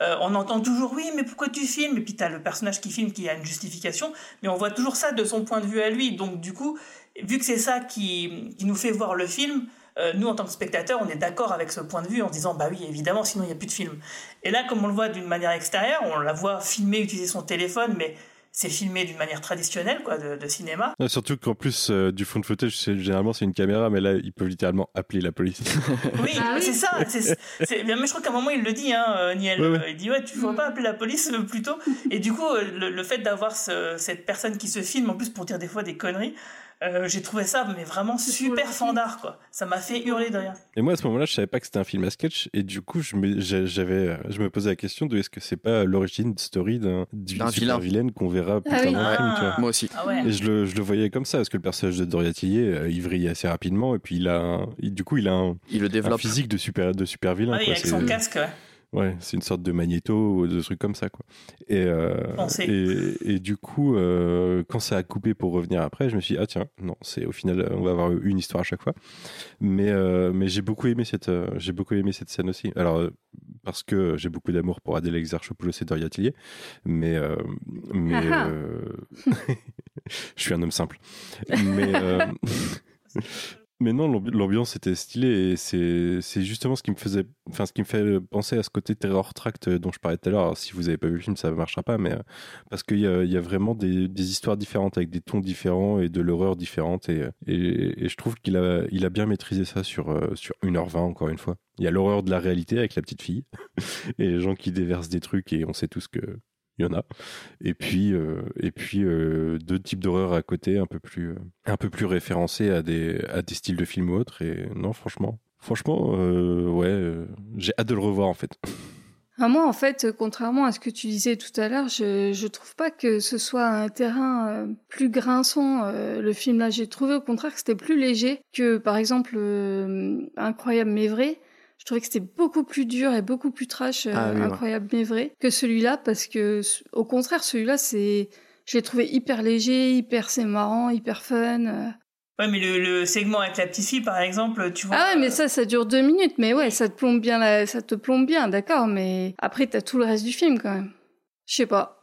euh, on entend toujours oui mais pourquoi tu filmes? Et puis t'as le personnage qui filme qui a une justification mais on voit toujours ça de son point de vue à lui. Donc du coup vu que c'est ça qui, qui nous fait voir le film euh, nous, en tant que spectateurs, on est d'accord avec ce point de vue en disant bah oui, évidemment, sinon il n'y a plus de film. Et là, comme on le voit d'une manière extérieure, on la voit filmer, utiliser son téléphone, mais c'est filmé d'une manière traditionnelle, quoi, de, de cinéma. Ouais, surtout qu'en plus euh, du fond de footage, c'est- généralement c'est une caméra, mais là ils peuvent littéralement appeler la police. <laughs> Oui, c'est ça. c'est- c'est- mais je crois qu'à un moment il le dit, hein, euh, Niel. Ouais, ouais. Il dit ouais, tu ne faut pas appeler la police euh, plutôt. Et du coup, euh, le, le fait d'avoir ce- cette personne qui se filme en plus pour dire des fois des conneries, euh, j'ai trouvé ça mais vraiment super fandard, quoi. Ça m'a fait hurler de rien. Et moi à ce moment-là, je savais pas que c'était un film à sketch, et du coup je me, j'a- j'avais, je me posais la question de est-ce que c'est pas l'origine story d'un d'une D'un super vilain. vilaine qu'on verra plus Ah tard oui. dans le film, tu vois. Moi aussi. Ah ouais. Et je le, je le voyais comme ça, parce que le personnage de Doria Tillier, euh, il vrille assez rapidement, et puis il a, un- il- du coup, il a un, Il le un développe. physique de super, de super vilain. Ah quoi. avec son casque, ouais. Ouais, c'est une sorte de magnéto ou de trucs comme ça, quoi. Et, euh, et, et du coup, euh, quand ça a coupé pour revenir après, je me suis dit, ah tiens, non, c'est au final, on va avoir une histoire à chaque fois. Mais, euh, mais j'ai beaucoup aimé cette, euh, j'ai beaucoup aimé cette scène aussi. Alors, parce que j'ai beaucoup d'amour pour Adèle Exarchopoulos et Doria Tillier, mais, euh, mais Ah ah. euh, <laughs> je suis un homme simple. Mais, euh, <laughs> Mais non, l'ambi- l'ambiance était stylée et c'est justement ce qui me faisait, enfin ce qui me fait penser à ce côté terror tract dont je parlais tout à l'heure. Si vous avez pas vu le film, ça ne marchera pas, mais euh, parce qu'il y a, vraiment des, histoires différentes avec des tons différents et de l'horreur différente et, et, et je trouve qu'il a, il a bien maîtrisé ça sur euh, sur 1h20 encore une fois. Il y a l'horreur de la réalité avec la petite fille <laughs> et les gens qui déversent des trucs et on sait tous que il y en a. Et puis, euh, et puis euh, deux types d'horreur à côté, un peu plus, un peu plus référencés à des, à des styles de films ou autres. Et non, franchement, franchement, euh, ouais, euh, j'ai hâte de le revoir en fait. Ah, moi, en fait, contrairement à ce que tu disais tout à l'heure, je, je trouve pas que ce soit un terrain plus grinçant, le film là. J'ai trouvé au contraire que c'était plus léger que, par exemple, Incroyable mais vrai. Je trouvais que c'était beaucoup plus dur et beaucoup plus trash, euh, Ah oui, ouais. Incroyable mais vrai, que celui-là, parce que, au contraire, celui-là, c'est, je l'ai trouvé hyper léger, hyper c'est marrant, hyper fun. euh. Ouais, mais le, le segment avec la petite fille, par exemple, tu vois. Ah ouais, mais ça, ça dure deux minutes. Mais ouais, ça te plombe bien, la... ça te plombe bien, d'accord. Mais après, t'as tout le reste du film quand même. Je sais pas.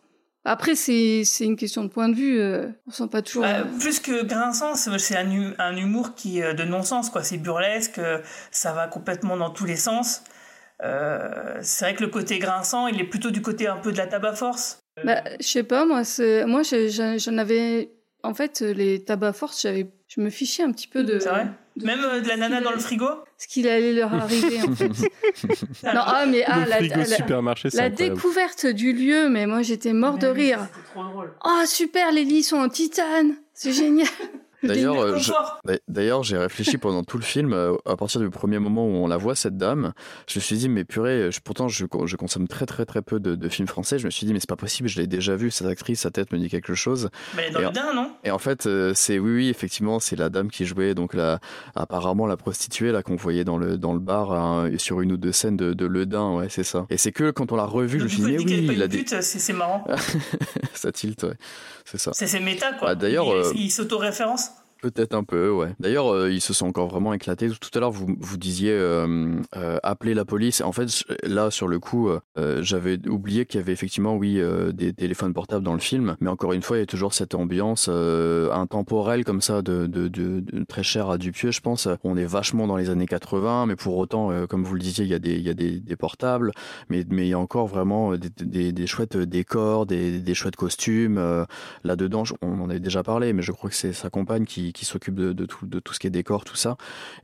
Après, c'est une question de point de vue. euh, on sent pas toujours. Bah, euh, plus que grinçant, c'est un, un humour qui est de non-sens, quoi. C'est burlesque, euh, ça va complètement dans tous les sens. Euh, c'est vrai que le côté grinçant, il est plutôt du côté un peu de la tabac force. Bah, je sais pas, moi, c'est- moi, j'en avais. En fait, euh, les tabacs force, je me fichais un petit peu de. C'est vrai? Même euh, de la nana dans le frigo Ce qu'il allait leur arriver, en fait. <laughs> non, ah, mais ah, Le la, frigo la- supermarché, c'est la incroyable. découverte du lieu, mais moi, j'étais mort de rire. trop drôle. Oh, super, les lits sont en titane. C'est génial. <laughs> D'ailleurs, euh, d'ailleurs, j'ai réfléchi pendant tout le film, euh, à partir du premier moment où on la voit, cette dame, je me suis dit, mais purée, je- pourtant je, je consomme très très très peu de, de films français, je me suis dit, mais c'est pas possible, je l'ai déjà vu, cette actrice, sa tête me dit quelque chose. Mais elle est dans Et le en- dain, non? Et en fait, euh, c'est oui, oui, effectivement, c'est la dame qui jouait donc la, apparemment la prostituée là qu'on voyait dans le dans le bar hein, sur une ou deux scènes de, de Le Dain, ouais, c'est ça. Et c'est que quand on l'a revu, je me suis dit, mais est oui, il a des c'est marrant. <laughs> ça tilt, ouais, c'est ça. C'est méta, quoi. Ah, d'ailleurs, il, il s'auto-référence. Peut-être un peu, ouais. D'ailleurs, euh, ils se sont encore vraiment éclatés. Tout à l'heure, vous, vous disiez euh, euh, appeler la police. En fait, là, sur le coup, euh, j'avais oublié qu'il y avait effectivement, oui, des téléphones portables dans le film. Mais encore une fois, il y a toujours cette ambiance intemporelle comme ça, de, très chère à Dupieux, je pense. On est vachement dans les années 80, mais pour autant, comme vous le disiez, il y a des, il y a des, portables. Mais, mais il y a encore vraiment des, des, des chouettes décors, des, des chouettes costumes. Là-dedans, on en avait déjà parlé, mais je crois que c'est sa compagne qui, qui s'occupe de, tout, de tout ce qui est décor, tout ça.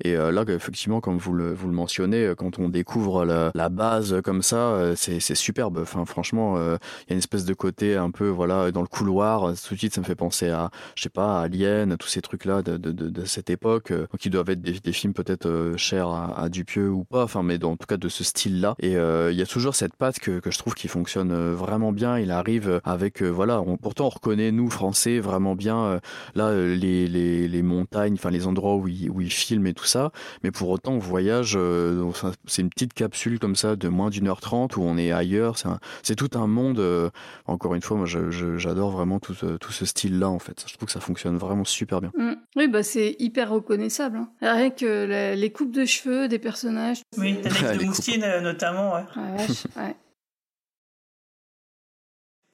Et euh, là, effectivement, comme vous le, vous le mentionnez, euh, quand on découvre la, base comme ça, euh, c'est superbe. Enfin, franchement, il y a une espèce de côté un peu, voilà, dans le couloir. Tout de suite, ça me fait penser à, je sais pas, à Alien, tous ces trucs-là de, de, cette époque, qui doivent être des, films peut-être chers à, à Dupieux ou pas, enfin, mais dans, en tout cas de ce style-là. Et il y a toujours cette patte que, je trouve qui fonctionne vraiment bien. Il arrive avec, voilà, pourtant on reconnaît, nous, Français, vraiment bien, là, les, les, les montagnes, enfin, les endroits où il, où il filme et tout ça. Mais pour autant, on voyage, euh, c'est une petite capsule comme ça de moins d'une heure trente où on est ailleurs. C'est tout un monde. euh, encore une fois, moi, j'adore vraiment tout, ce- tout ce style-là, en fait. Je trouve que ça fonctionne vraiment super bien. Mm. Oui, bah c'est hyper reconnaissable. hein. Rien que la- les coupes de cheveux des personnages. Oui, Tanek <laughs> de Les Moustine, euh, notamment, ouais. Ah, vache, ouais.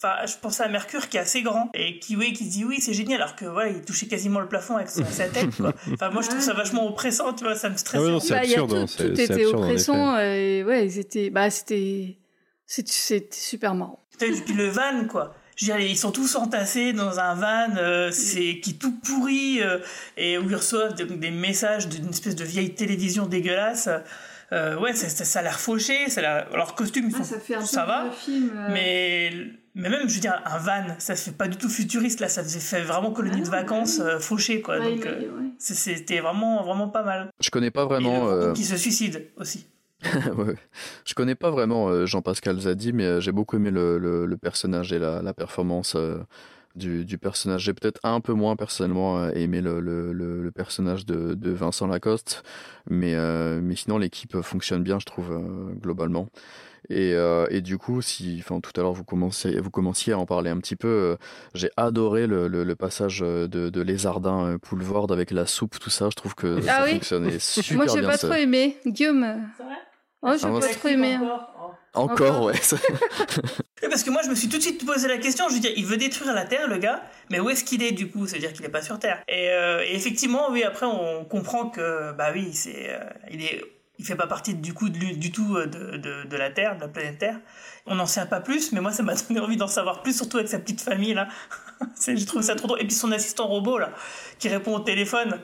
Enfin, je pense à Mercure qui est assez grand et qui, oui, qui se dit oui, c'est génial, alors que voilà, il touchait quasiment le plafond avec sa, sa tête. Quoi. <laughs> Enfin, moi, je trouve ça vachement oppressant, tu vois, ça me stresse. Ah ouais, non, c'est Bah, il y a absurde, tout, hein, tout était absurde, oppressant. et ouais, ils étaient. Bah, c'était. C'était c'était super marrant. Putain, Puis le van, quoi. Je veux dire, ils sont tous entassés dans un van euh, c'est qui est tout pourri euh, et où ils reçoivent des, des messages d'une espèce de vieille télévision dégueulasse. Euh, ouais, ça, ça, ça a l'air fauché, ça a l'air- leurs costumes, ils sont- ça fait un ça peu va. film. euh, Mais, mais même, je veux dire, un van, ça fait pas du tout futuriste, là, ça faisait fait vraiment colonie de vacances euh, fauchée, quoi. Ouais, donc, euh, ouais. c'était vraiment, vraiment pas mal. Je connais pas Et vraiment. le euh, qui se suicide aussi. <laughs> Ouais. Je connais pas vraiment euh, Jean-Pascal Zadi, mais j'ai beaucoup aimé le, le, le personnage et la, la performance euh, du, du personnage. J'ai peut-être un peu moins personnellement aimé le, le, le, le personnage de, de Vincent Lacoste, mais, euh, mais sinon l'équipe fonctionne bien, je trouve, euh, globalement. Et, euh, et du coup, si, enfin, tout à l'heure vous commenciez, vous commenciez à en parler un petit peu, euh, j'ai adoré le, le, le passage de, de Lézardin euh, Poulvord avec la soupe, tout ça. Je trouve que Ah ça oui fonctionnait <laughs> super Moi, j'ai bien. pas ça. trop aimé. Guillaume. euh, Oh, j'ai Ah, pas c'est- trop aimé. Encore, ouais. <laughs> Parce que moi, je me suis tout de suite posé la question. Je veux dire, il veut détruire la Terre, le gars, mais où est-ce qu'il est du coup? C'est-à-dire qu'il n'est pas sur Terre. Et, euh, et effectivement, oui, après, on comprend que, bah oui, c'est, euh, il est, il fait pas partie du coup du tout euh, de, de, la Terre, de la planète Terre. On n'en sait pas plus, mais moi, ça m'a <laughs> donné envie d'en savoir plus, surtout avec sa petite famille là. <laughs> Je trouve ça trop drôle. Et puis son assistant robot là, qui répond au téléphone.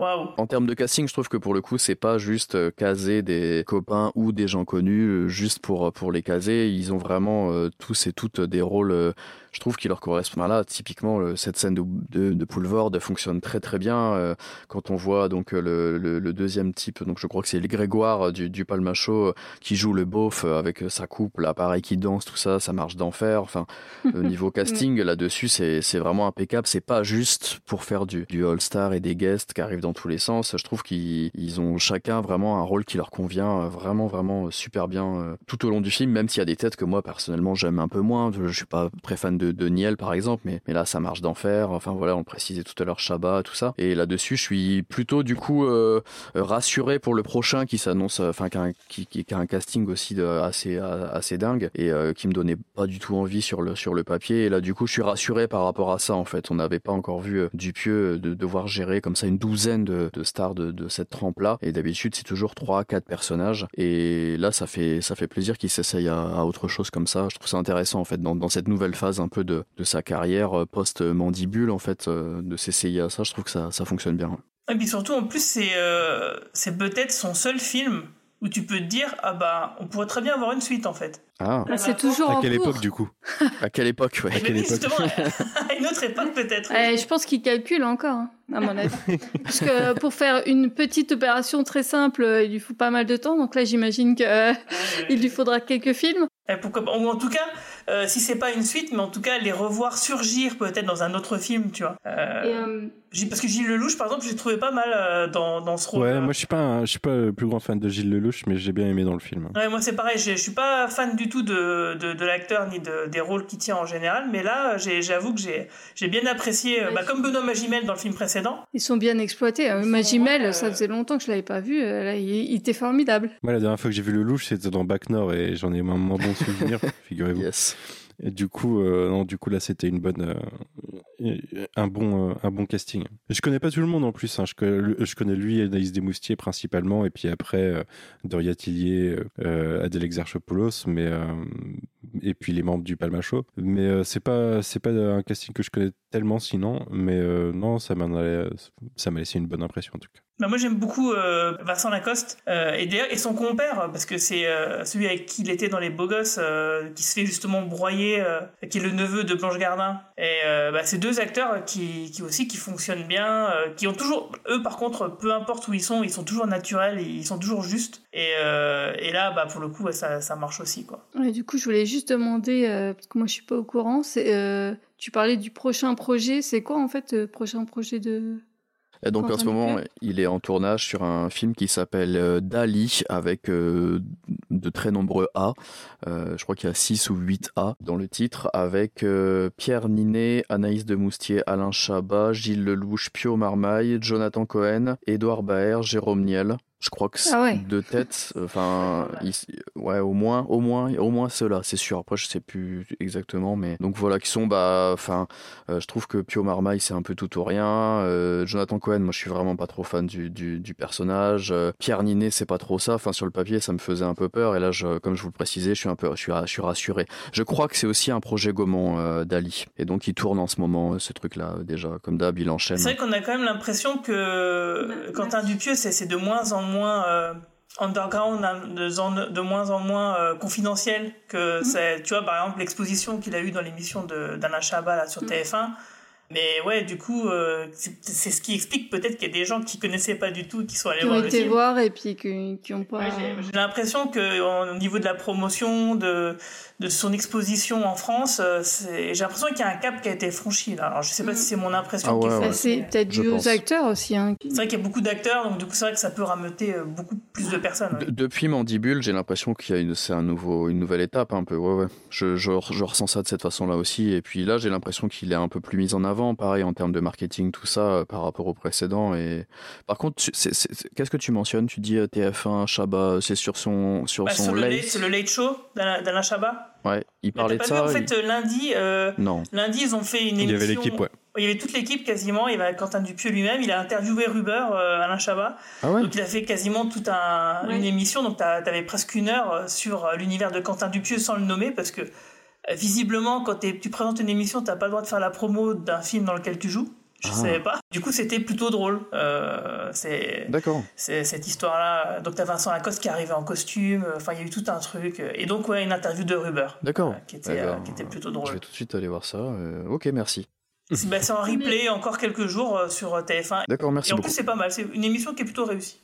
En termes de casting, je trouve que pour le coup, c'est pas juste euh, caser des copains ou des gens connus euh, juste pour pour les caser. Ils ont vraiment tous et toutes des rôles. Je trouve qui leur correspondent. Là, typiquement, cette scène de, de, de Poulvord fonctionne très très bien. euh, quand on voit donc le, le, le deuxième type, donc je crois que c'est le Grégoire euh, du, du Palmacho euh, qui joue le beauf avec sa coupe, l'appareil qui danse, tout ça, ça marche d'enfer. Enfin, au <laughs> niveau casting là-dessus, c'est c'est vraiment impeccable. C'est pas juste pour faire du, du All-Star et des guests qui arrivent dans tous les sens. Je trouve qu'ils ils ont chacun vraiment un rôle qui leur convient vraiment, vraiment super bien tout au long du film, même s'il y a des têtes que moi, personnellement, j'aime un peu moins. Je, je suis pas très fan de, de Niel, par exemple, mais, mais là, ça marche d'enfer. Enfin, voilà, on le précisait tout à l'heure, Shabba, tout ça. Et là-dessus, je suis plutôt, du coup, euh, rassuré pour le prochain qui s'annonce, euh, enfin, qui, qui, qui- a un casting aussi de, assez, assez dingue et euh, qui me donnait pas du tout envie sur le, sur le papier. Et là, du coup, je suis rassuré par rapport à ça, en fait. On n'avait pas encore vu Dupieux de devoir gérer comme ça une douzaine de, stars de, cette trempe-là. Et d'habitude, c'est toujours trois, quatre personnages. Et là, ça fait, ça fait plaisir qu'il s'essaye à, autre chose comme ça. Je trouve ça intéressant, en fait, dans, dans cette nouvelle phase un peu de, de sa carrière euh, post-mandibule, en fait, euh, de s'essayer à ça. Je trouve que ça, ça fonctionne bien. Et puis surtout, en plus, c'est euh, c'est peut-être son seul film où tu peux te dire ah bah on pourrait très bien avoir une suite en fait. Ah, Ah, c'est toujours en cours. du coup? <laughs> À quelle époque, ouais. Justement, <laughs> à une autre époque peut-être. Eh, je pense qu'il calcule encore, hein, à mon avis. <laughs> Parce que pour faire une petite opération très simple, euh, il lui faut pas mal de temps. Donc là, j'imagine que euh, il lui faudra quelques films. Et pourquoi pas- Ou en tout cas, euh, si c'est pas une suite, mais en tout cas les revoir surgir peut-être dans un autre film, tu vois. Euh, euh, Parce que Gilles Lelouch, par exemple, j'ai trouvé pas mal euh, dans, dans ce rôle. Ouais, moi je suis pas, un- je suis pas le plus grand fan de Gilles Lelouch, mais j'ai bien aimé dans le film. Ouais, moi c'est pareil, je je suis pas fan du tout de, de, de l'acteur ni de, des rôles qu'il tient en général, mais là j'ai- j'avoue que j'ai j'ai bien apprécié, euh, bah, comme Benoît Magimel dans le film précédent. Ils sont bien exploités. Euh, Magimel, ça faisait longtemps que je l'avais pas vu. euh, Là, il, il était formidable. Moi, la dernière fois que j'ai vu Lelouch, c'était dans Bac Nord et j'en ai un moins bon souvenir, <laughs> figurez-vous. Du coup, euh, non, du coup là, c'était une bonne, euh, un bon, euh, un bon casting. Je connais pas tout le monde en plus. hein. Je, connais, je connais lui, Anaïs Desmoustiers principalement, et puis après Doria Tillier, Adèle Exarchopoulos, mais et puis les membres du Palmacho. Mais euh, c'est pas, c'est pas un casting que je connais tellement sinon. Mais euh, non, ça m'a, ça m'a laissé une bonne impression en tout cas. Bah, moi j'aime beaucoup euh, Vincent Lacoste euh, et son compère parce que c'est celui avec qui il était dans les Beaux Gosses qui se fait justement broyer qui est le neveu de Blanche Gardin et bah, c'est deux acteurs qui, aussi qui fonctionnent bien qui ont toujours eux par contre peu importe où ils sont ils sont toujours naturels ils sont toujours justes et, et là bah pour le coup ça, ça marche aussi quoi Ouais, du coup, je voulais juste demander, euh, parce que moi je suis pas au courant, c'est, euh, tu parlais du prochain projet, c'est quoi en fait le prochain projet de... Et donc en ce moment, Dupieux il est en tournage sur un film qui s'appelle euh, Dali avec euh, de très nombreux A. Euh, je crois qu'il y a 6 ou 8 A dans le titre avec euh, Pierre Ninet, Anaïs de Moustier, Alain Chabat, Gilles Lelouch, Pio Marmaille, Jonathan Cohen, Édouard Baer, Jérôme Niel. Je crois que c'est Ah ouais. de tête, enfin, ouais, au moins, au moins, au moins ceux-là, c'est sûr. Après, je sais plus exactement, mais donc voilà, qui sont, bah, enfin, euh, je trouve que Pio Marmaille c'est un peu tout ou rien. Euh, Jonathan Cohen, moi, je suis vraiment pas trop fan du, du, du personnage. Euh, Pierre Ninet, c'est pas trop ça. Enfin, sur le papier, ça me faisait un peu peur. Et là, je, comme je vous le précisais, je suis un peu, je suis, je suis rassuré. Je crois que c'est aussi un projet Gaumont euh, d'Ali, et donc il tourne en ce moment euh, ce truc-là euh, déjà. Comme d'hab, il enchaîne. c'est vrai qu'on a quand même l'impression que Quentin Dupieux c'est c'est de moins en moins euh, underground hein, de, moins en moins euh, confidentiel que c'est tu vois par exemple l'exposition qu'il a eue dans l'émission d'Anna Chabat là, sur TF1 mais ouais du coup euh, c'est ce qui explique peut-être qu'il y a des gens qui connaissaient pas du tout qui sont allés Qui ont voir le été voir et puis qui, qui ont pas... j'ai l'impression que au niveau de la promotion de de son exposition en France euh, j'ai l'impression qu'il y a un cap qui a été franchi là alors je sais pas si c'est mon impression Ah qui est ouais, fausse, c'est peut-être dû aux acteurs aussi. Hein. c'est vrai qu'il y a beaucoup d'acteurs, donc du coup c'est vrai que ça peut rameuter euh, beaucoup plus de personnes. ouais. De- Depuis Mandibule, j'ai l'impression qu'il y a une, c'est un nouveau, une nouvelle étape un peu. Ouais, ouais. Je, je, je ressens ça de cette façon-là aussi. Et puis là, j'ai l'impression qu'il est un peu plus mis en avant. pareil en termes de marketing, tout ça, euh, par rapport au précédent. Et par contre, qu'est-ce que tu mentionnes? Tu dis euh, TF1, Chabat, c'est sur son sur Bah, son sur le late. le late show d'Alain d'Alain Ouais, il parlait de pas ça. vu, en il- fait, euh, lundi, euh, Non. lundi, ils ont fait une Il y émission. avait l'équipe, ouais. Il y avait toute l'équipe quasiment. Il y avait Quentin Dupieux lui-même. Il a interviewé Ruber, euh, Alain Chabat. Ah ouais? Donc il a fait quasiment toute un, une émission. Donc t'avais presque une heure euh, sur l'univers de Quentin Dupieux sans le nommer parce que visiblement, quand tu présentes une émission, t'as pas le droit de faire la promo d'un film dans lequel tu joues. Je Ah. savais pas. Du coup, c'était plutôt drôle. Euh, c'est D'accord. c'est cette histoire-là. Donc t'as Vincent Lacoste qui arrivait en costume. Enfin, il y a eu tout un truc. Et donc ouais, une interview de Ruber. D'accord. qui était, Eh euh, ben, qui était plutôt Je drôle. vais tout de suite aller voir ça. euh, ok, merci. C'est bah, en replay encore quelques jours euh, sur euh, TF1. D'accord, merci Et en beaucoup. plus, c'est pas mal. C'est une émission qui est plutôt réussie.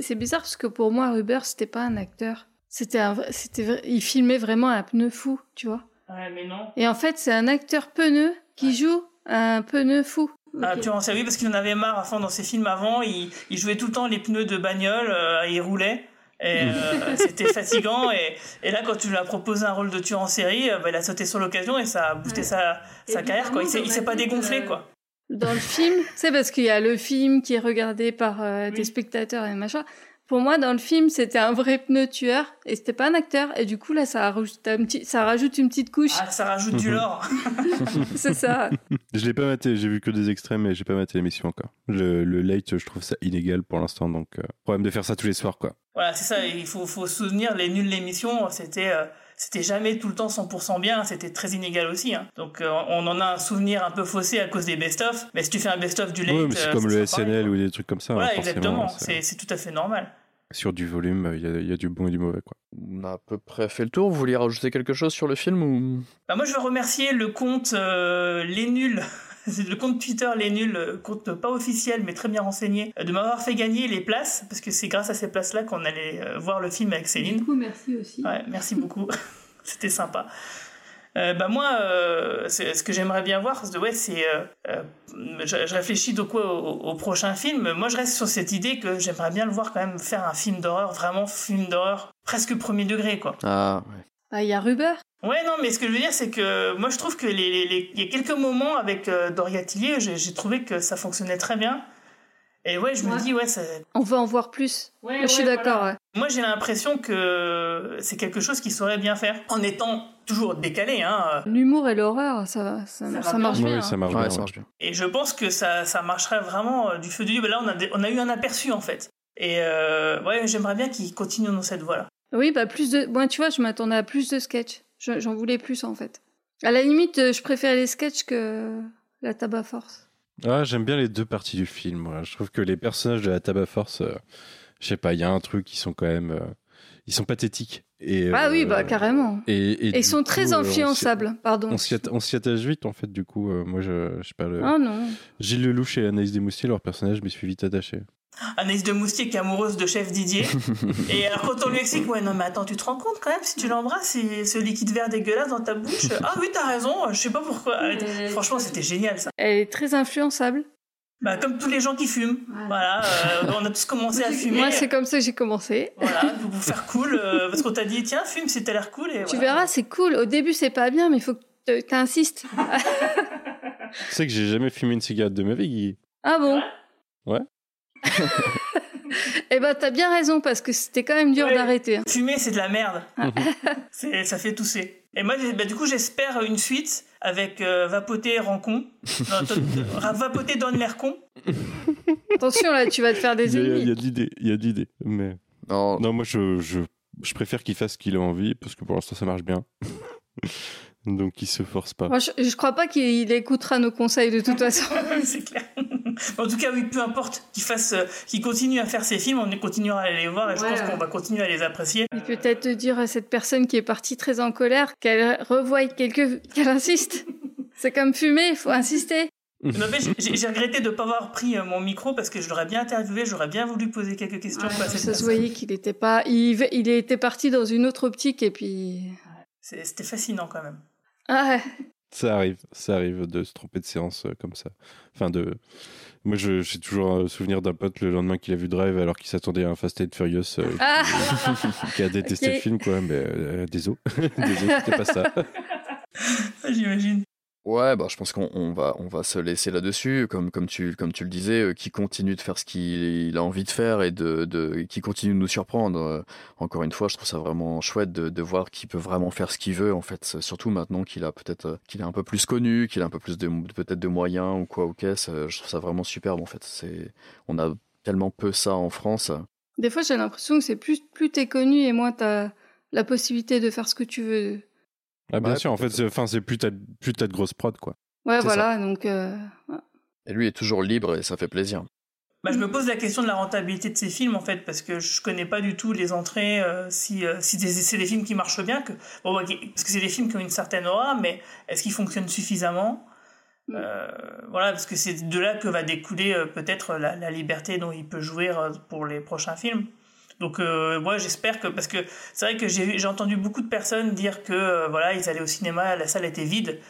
C'est bizarre parce que pour moi, Ruber, c'était pas un acteur. C'était un vrai- c'était il filmait vraiment un pneu fou, tu vois. Ouais, mais non. Et en fait, c'est un acteur pneu qui joue un pneu fou. Ah, tu en sais, oui, parce qu'il en avait marre enfin, dans ses films avant. Il, il jouait tout le temps les pneus de bagnole, euh, il roulait. Et euh, <laughs> c'était fatigant. Et, et là, quand tu lui as proposé un rôle de tueur en série, euh, bah, il a sauté sur l'occasion et ça a boosté sa, sa carrière. Quoi. Il s'est- s'est pas dégonflé. quoi. Dans le film, c'est parce qu'il y a le film qui est regardé par euh, des spectateurs et machin. Pour moi, dans le film, c'était un vrai pneu tueur et c'était pas un acteur. Et du coup, là, ça rajoute, un petit, ça rajoute une petite couche. Ah, ça rajoute du lore. <laughs> <laughs> c'est ça. Je l'ai pas maté, j'ai vu que des extraits, mais j'ai pas maté l'émission encore. Le, le late, je trouve ça illégal pour l'instant, donc euh, problème de faire ça tous les soirs, quoi. Voilà, c'est ça. Il faut, faut se souvenir, les nuls l'émission, c'était euh, c'était jamais tout le temps 100% bien. C'était très inégal aussi. hein. Donc, euh, on en a un souvenir un peu faussé à cause des best-of. Mais si tu fais un best-of du late, Ouais, mais c'est euh, comme le pareil. SNL ou des trucs comme ça. hein, Voilà, exactement. c'est tout à fait normal. Sur du volume, il y a, il y a du bon et du mauvais, quoi. On a à peu près fait le tour. Vous vouliez rajouter quelque chose sur le film ou? Bah, moi, je veux remercier le compte euh, Les Nuls. C'est <laughs> le compte Twitter Les Nuls, euh, compte pas officiel mais très bien renseigné, euh, de m'avoir fait gagner les places, parce que c'est grâce à ces places-là qu'on allait euh, voir le film avec Céline. Du coup, merci aussi. Ouais, merci beaucoup. <laughs> C'était sympa. Euh, bah moi, euh, ce que j'aimerais bien voir, c'est ouais, c'est, euh, euh, je, je réfléchis de quoi au, au prochain film. Moi, je reste sur cette idée que j'aimerais bien le voir quand même faire un film d'horreur, vraiment film d'horreur, presque premier degré, quoi. Ah, ouais. Bah, il y a Ruber? Ouais, non, mais ce que je veux dire, c'est que moi, je trouve que les, les- les- il y a quelques moments avec euh, Doria Tillier, j'ai j'ai trouvé que ça fonctionnait très bien. Et ouais, je me dis, ouais, ça, On veut en voir plus. je suis d'accord. ouais. Moi, j'ai l'impression que c'est quelque chose qu'il saurait bien faire, en étant toujours décalé. Hein. L'humour et l'horreur, ça, ça, ça, va marche bien. bien. Oui, ça marche Ouais, bien. ça ouais. marche bien. Et je pense que ça, ça marcherait vraiment euh, du feu de Dieu. Là, on a, des- on a eu un aperçu, en fait. Et euh, ouais, j'aimerais bien qu'il continue dans cette voie-là. Oui, bah plus de. Moi, tu vois, je m'attendais à plus de sketchs. Je- J'en voulais plus en fait. À la limite, euh, je préférais les sketchs que la tabac force. Ah, j'aime bien les deux parties du film. moi. Je trouve que les personnages de la Tabac Force, euh, je sais pas, il y a un truc, qui sont quand même. euh, ils sont pathétiques. Et, Ah oui, euh, bah carrément. Et, ils sont très coup, euh, influençables, pardon. On s'y atta- on s'y attache vite, en fait, du coup. euh, moi, je, je sais pas. Le... Oh non. Gilles Lelouch et Anaïs Desmoustiers, leur personnage, je m'y suis vite attaché. Anaïs de Moustier qui est amoureuse de chef Didier. <laughs> et alors, quand on lui explique, ouais, non, mais attends, tu te rends compte quand même, si tu l'embrasses, c'est ce liquide vert dégueulasse dans ta bouche. Ah oui, t'as raison, je sais pas pourquoi. <laughs> Franchement, c'était génial ça. Elle est très influençable. Bah, comme tous les gens qui fument. Voilà, euh, on a tous commencé à <laughs> fumer. Moi, c'est comme ça que j'ai commencé. Voilà, pour vous faire cool, euh, parce qu'on t'a dit, tiens, fume, c'est t'as l'air cool. Et Tu voilà. verras, c'est cool. Au début, c'est pas bien, mais il faut que te- t'insistes. Tu sais que j'ai jamais fumé une cigarette de ma vie, Guy. ah bon? Ouais. <laughs> Eh ben, t'as bien raison, parce que c'était quand même dur Ouais. d'arrêter. hein. Fumer, c'est de la merde. C'est- ça fait tousser. Et moi, bah, du coup, j'espère une suite avec euh, Vapoter rend con. Non, <laughs> euh, Vapoter donne l'air con. Attention, là, tu vas te faire des a, il y ennemis. a de l'idée, il y a de l'idée. Mais... Non, Non, moi, je, je, je préfère qu'il fasse ce qu'il a envie, parce que pour l'instant, ça marche bien. <laughs> Donc, il se force pas. Moi, je, je crois pas qu'il écoutera nos conseils de toute <laughs> façon. c'est clair. En tout cas, oui, peu importe qu'il fasse, euh, qu'il continue à faire ses films, on continuera à les voir et je Ouais, pense ouais. qu'on va continuer à les apprécier. Et peut-être dire à cette personne qui est partie très en colère qu'elle revoie quelques... qu'elle insiste. <laughs> C'est comme fumer, il faut insister. N'empêche, j'ai j'ai regretté de ne pas avoir pris euh, mon micro parce que je l'aurais bien interviewé, j'aurais bien voulu poser quelques questions. cette Ça se voyait qu'il était pas... Il, il était parti dans une autre optique et puis... C'est- C'était fascinant quand même. Ah ouais. Ça arrive, ça arrive de se tromper de séance euh, comme ça. Enfin, de. Moi, je- j'ai toujours un souvenir d'un pote le lendemain qu'il a vu Drive alors qu'il s'attendait à un Fast and Furious euh, Ah qui, a détesté le film, quoi. Mais euh, désolé, <laughs> désolé, c'était pas ça. <laughs> J'imagine. Ouais, bah, je pense qu'on on va, on va se laisser là-dessus, comme, comme, tu, comme tu le disais, euh, qui continue de faire ce qu'il a envie de faire et de, de, qui continue de nous surprendre. Euh, encore une fois, je trouve ça vraiment chouette de, voir qu'il peut vraiment faire ce qu'il veut, en fait. Surtout maintenant qu'il a peut-être, euh, qu'il est un peu plus connu, qu'il a un peu plus de, peut-être de moyens ou quoi ou euh, Je trouve ça vraiment superbe, en fait. C'est, on a tellement peu ça en France. Des fois, j'ai l'impression que c'est plus, plus t'es connu et moins t'as la possibilité de faire ce que tu veux. Ah, bien Ouais, sûr, en fait, c'est plus t'as plus grosses prod, quoi. Ouais, C'est voilà, donc. euh. Et lui est toujours libre et ça fait plaisir. Bah, je me pose la question de la rentabilité de ces films en fait parce que je connais pas du tout les entrées euh, si euh, si des- c'est des films qui marchent bien que bon bah, parce que c'est des films qui ont une certaine aura mais est-ce qu'ils fonctionnent suffisamment? Euh, voilà parce que c'est de là que va découler euh, peut-être la, la liberté dont il peut jouir euh, pour les prochains films donc euh, moi j'espère que parce que c'est vrai que j'ai entendu beaucoup de personnes dire que euh, voilà ils allaient au cinéma la salle était vide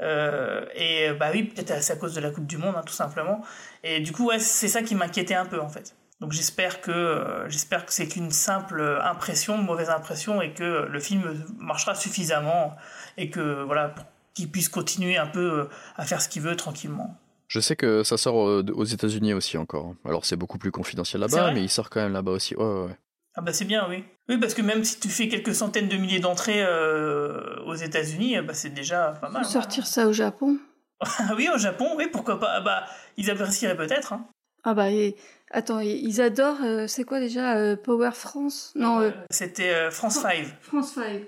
euh, et bah oui, peut-être c'est à cause de la Coupe du Monde, hein, tout simplement. Et du coup, ouais, c'est ça qui m'inquiétait un peu en fait. Donc j'espère que j'espère que c'est qu'une simple impression, mauvaise impression, et que le film marchera suffisamment et que voilà, qu'il puisse continuer un peu à faire ce qu'il veut tranquillement. Je sais que ça sort euh, aux États-Unis aussi encore. Alors c'est beaucoup plus confidentiel là-bas, mais il sort quand même là-bas aussi. Ouais, ouais, ouais. Ah bah c'est bien, oui. Oui, parce que même si tu fais quelques centaines de milliers d'entrées euh, aux États-Unis, bah, c'est déjà pas mal. Sortir ça au Japon. Ah <laughs> oui, au Japon, oui, pourquoi pas. Ah bah, ils apprécieraient peut-être. Hein. Ah bah, et- attends, ils adorent, euh, c'est quoi déjà euh, Power France? Non, euh, C'était euh, France 5. France 5.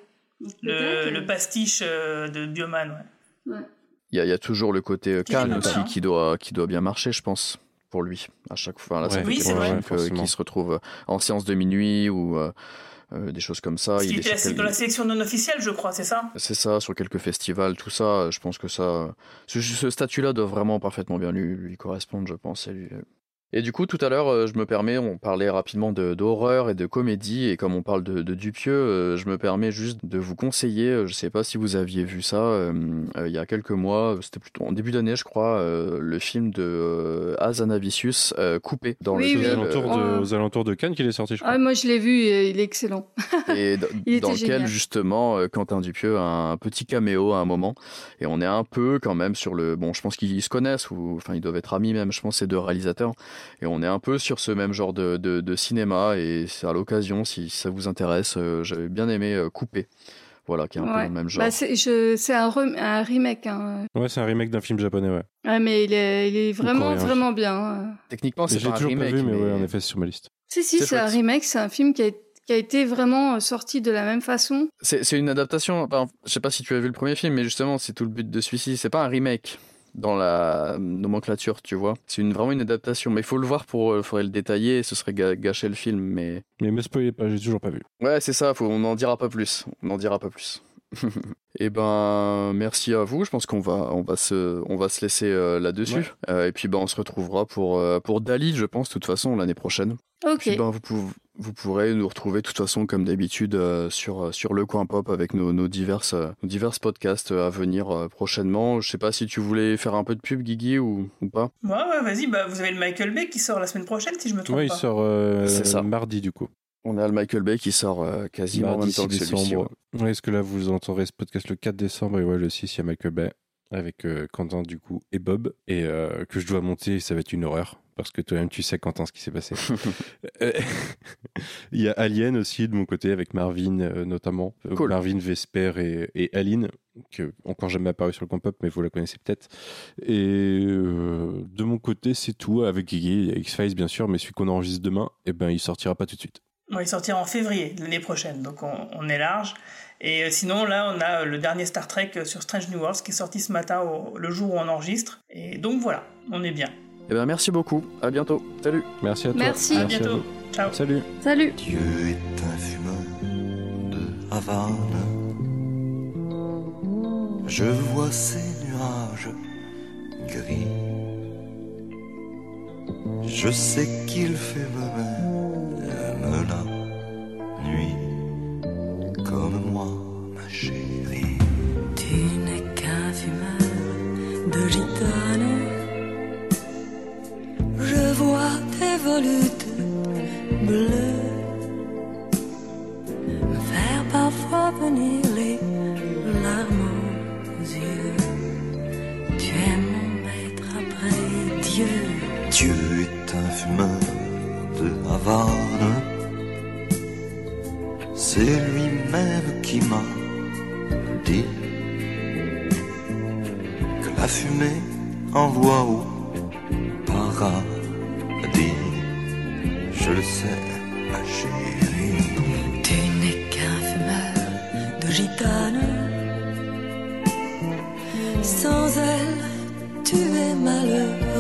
Le, le pastiche euh, de Bioman, ouais. Il y a, il y a toujours le côté euh, Cannes aussi hein. qui doit, qui doit bien marcher, je pense, pour lui. À chaque fois, là, Ouais. Oui, c'est vrai. qui se retrouve en séance de minuit ou euh, euh, des choses comme ça. Il est était quel- dans la sélection non officielle, je crois, c'est ça? C'est ça, sur quelques festivals, tout ça. euh, Je pense que ça, ce, ce statut-là doit vraiment parfaitement bien lui, lui correspondre, je pense. Et, lui- et du coup, tout à l'heure, euh, je me permets, on parlait rapidement de- d'horreur et de comédie, et comme on parle de, de Dupieux, euh, je me permets juste de vous conseiller, euh, je sais pas si vous aviez vu ça, euh, euh, il y a quelques mois, c'était plutôt en début d'année, je crois, euh, le film de euh, Azanavicius, euh, Coupé, dans Oui, Aux oui. alentours, de, Oh. aux alentours de Cannes qu'il est sorti, je crois. Ah, moi je l'ai vu, et il est excellent. et <laughs> Il dans lequel génial. justement Quentin Dupieux a un petit caméo à un moment et on est un peu quand même sur le bon je pense qu'ils se connaissent ou enfin ils doivent être amis même je pense ces deux réalisateurs et on est un peu sur ce même genre de, de, de cinéma et c'est à l'occasion si ça vous intéresse euh, j'avais bien aimé euh, Couper voilà qui est un peu dans le même genre Bah, c'est je- c'est un, rem- un remake. Hein. Ouais, c'est un remake d'un film japonais, ouais. Ouais, mais il est, il est vraiment, coréen. vraiment bien. hein. techniquement c'est pas un toujours pas remake vu, mais, mais- ouais, en effet, c'est sur ma liste. Si, si, C'est c'est un remake, c'est un film qui a, qui a été vraiment euh, sorti de la même façon. c'est c'est une adaptation enfin, je sais pas si tu as vu le premier film mais justement c'est tout le but de celui-ci c'est pas un remake dans la nomenclature, tu vois. C'est une, vraiment une adaptation, mais il faut le voir pour, il faudrait le détailler, ce serait gâcher le film, mais. Mais me spoilez pas, j'ai toujours pas vu. Ouais, c'est ça, faut, on n'en dira pas plus. On n'en dira pas plus. <laughs> et ben, merci à vous. Je pense qu'on va, on va se, on va se laisser euh, là-dessus. Ouais. Euh, et puis ben, on se retrouvera pour, euh, pour Dali, je pense, de toute façon, l'année prochaine. Ok. Puis ben, vous, pouvez, vous pourrez nous retrouver de toute façon, comme d'habitude, euh, sur, sur le coin pop avec nos, nos, diverses, euh, nos podcasts à venir euh, prochainement. Je sais pas si tu voulais faire un peu de pub, Guigui, ou, ou pas. Ouais, ouais, vas-y, bah, vous avez le Michael Bay qui sort la semaine prochaine, si je me trompe Ouais, il pas. sort euh, C'est ça. mardi du coup. On a le Michael Bay qui sort euh, quasiment en Mardi même temps que 6 celui-ci. décembre. ouais. Ouais, est-ce que là vous entendrez ce podcast le 4 décembre? Et ouais, le 6, il y a Michael Bay avec euh, Quentin du coup et Bob et euh, que je dois monter, ça va être une horreur parce que toi-même tu sais Quentin ce qui s'est passé. <laughs> Il y a Alien aussi de mon côté avec Marvin euh, notamment, Cool. Marvin Vesper et, et Aline que encore jamais apparu sur le camp pop mais vous la connaissez peut-être. Et euh, de mon côté c'est tout avec Guigui, X-Files bien sûr mais celui qu'on enregistre demain, et ben il sortira pas tout de suite. Il sortira en février de l'année prochaine, donc on, on est large. Et euh, sinon, là, on a euh, le dernier Star Trek euh, sur Strange New Worlds qui est sorti ce matin, au- le jour où on enregistre. Et donc voilà, on est bien. Eh ben, merci beaucoup. À bientôt. Salut. Merci à toi. Merci. À bientôt. Ciao. Salut. Salut. Dieu est un fumeur de Havane. Je vois ces nuages gris. Je sais qu'il fait la nuit comme moi, ma chérie. Tu n'es qu'un fumeur de gitane. Je vois tes volutes bleues me faire parfois venir les larmes aux yeux. Dieu. Dieu est un fumeur de Havane. C'est lui-même qui m'a dit que la fumée envoie au paradis. Je le sais, ma chérie. Tu n'es qu'un fumeur de gitane. Sans elle, tu es malheureux.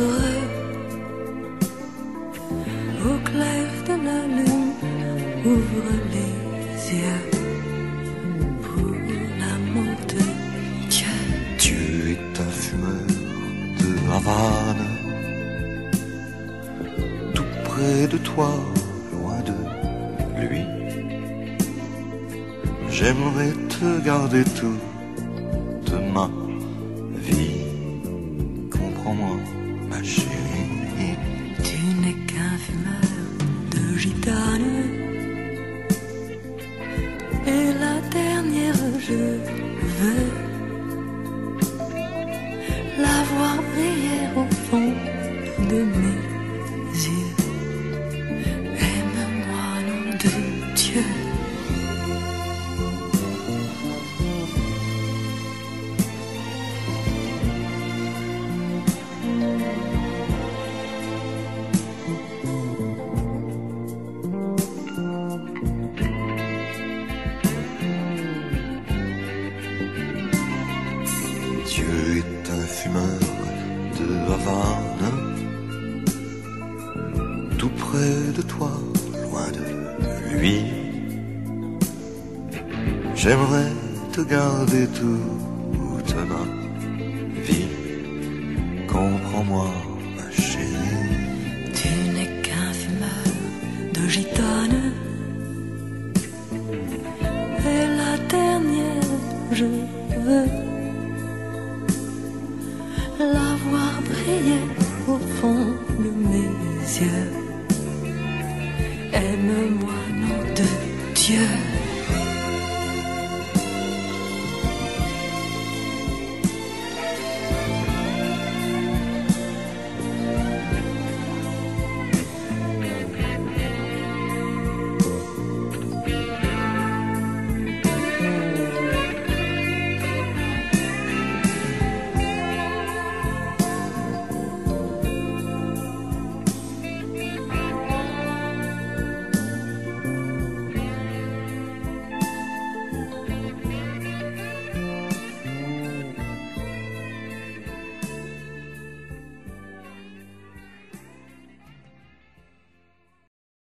Toi, loin de lui. J'aimerais te garder toute fumeur de Havane. Tout près de toi, loin de lui. J'aimerais te garder toute ma vie. Comprends-moi,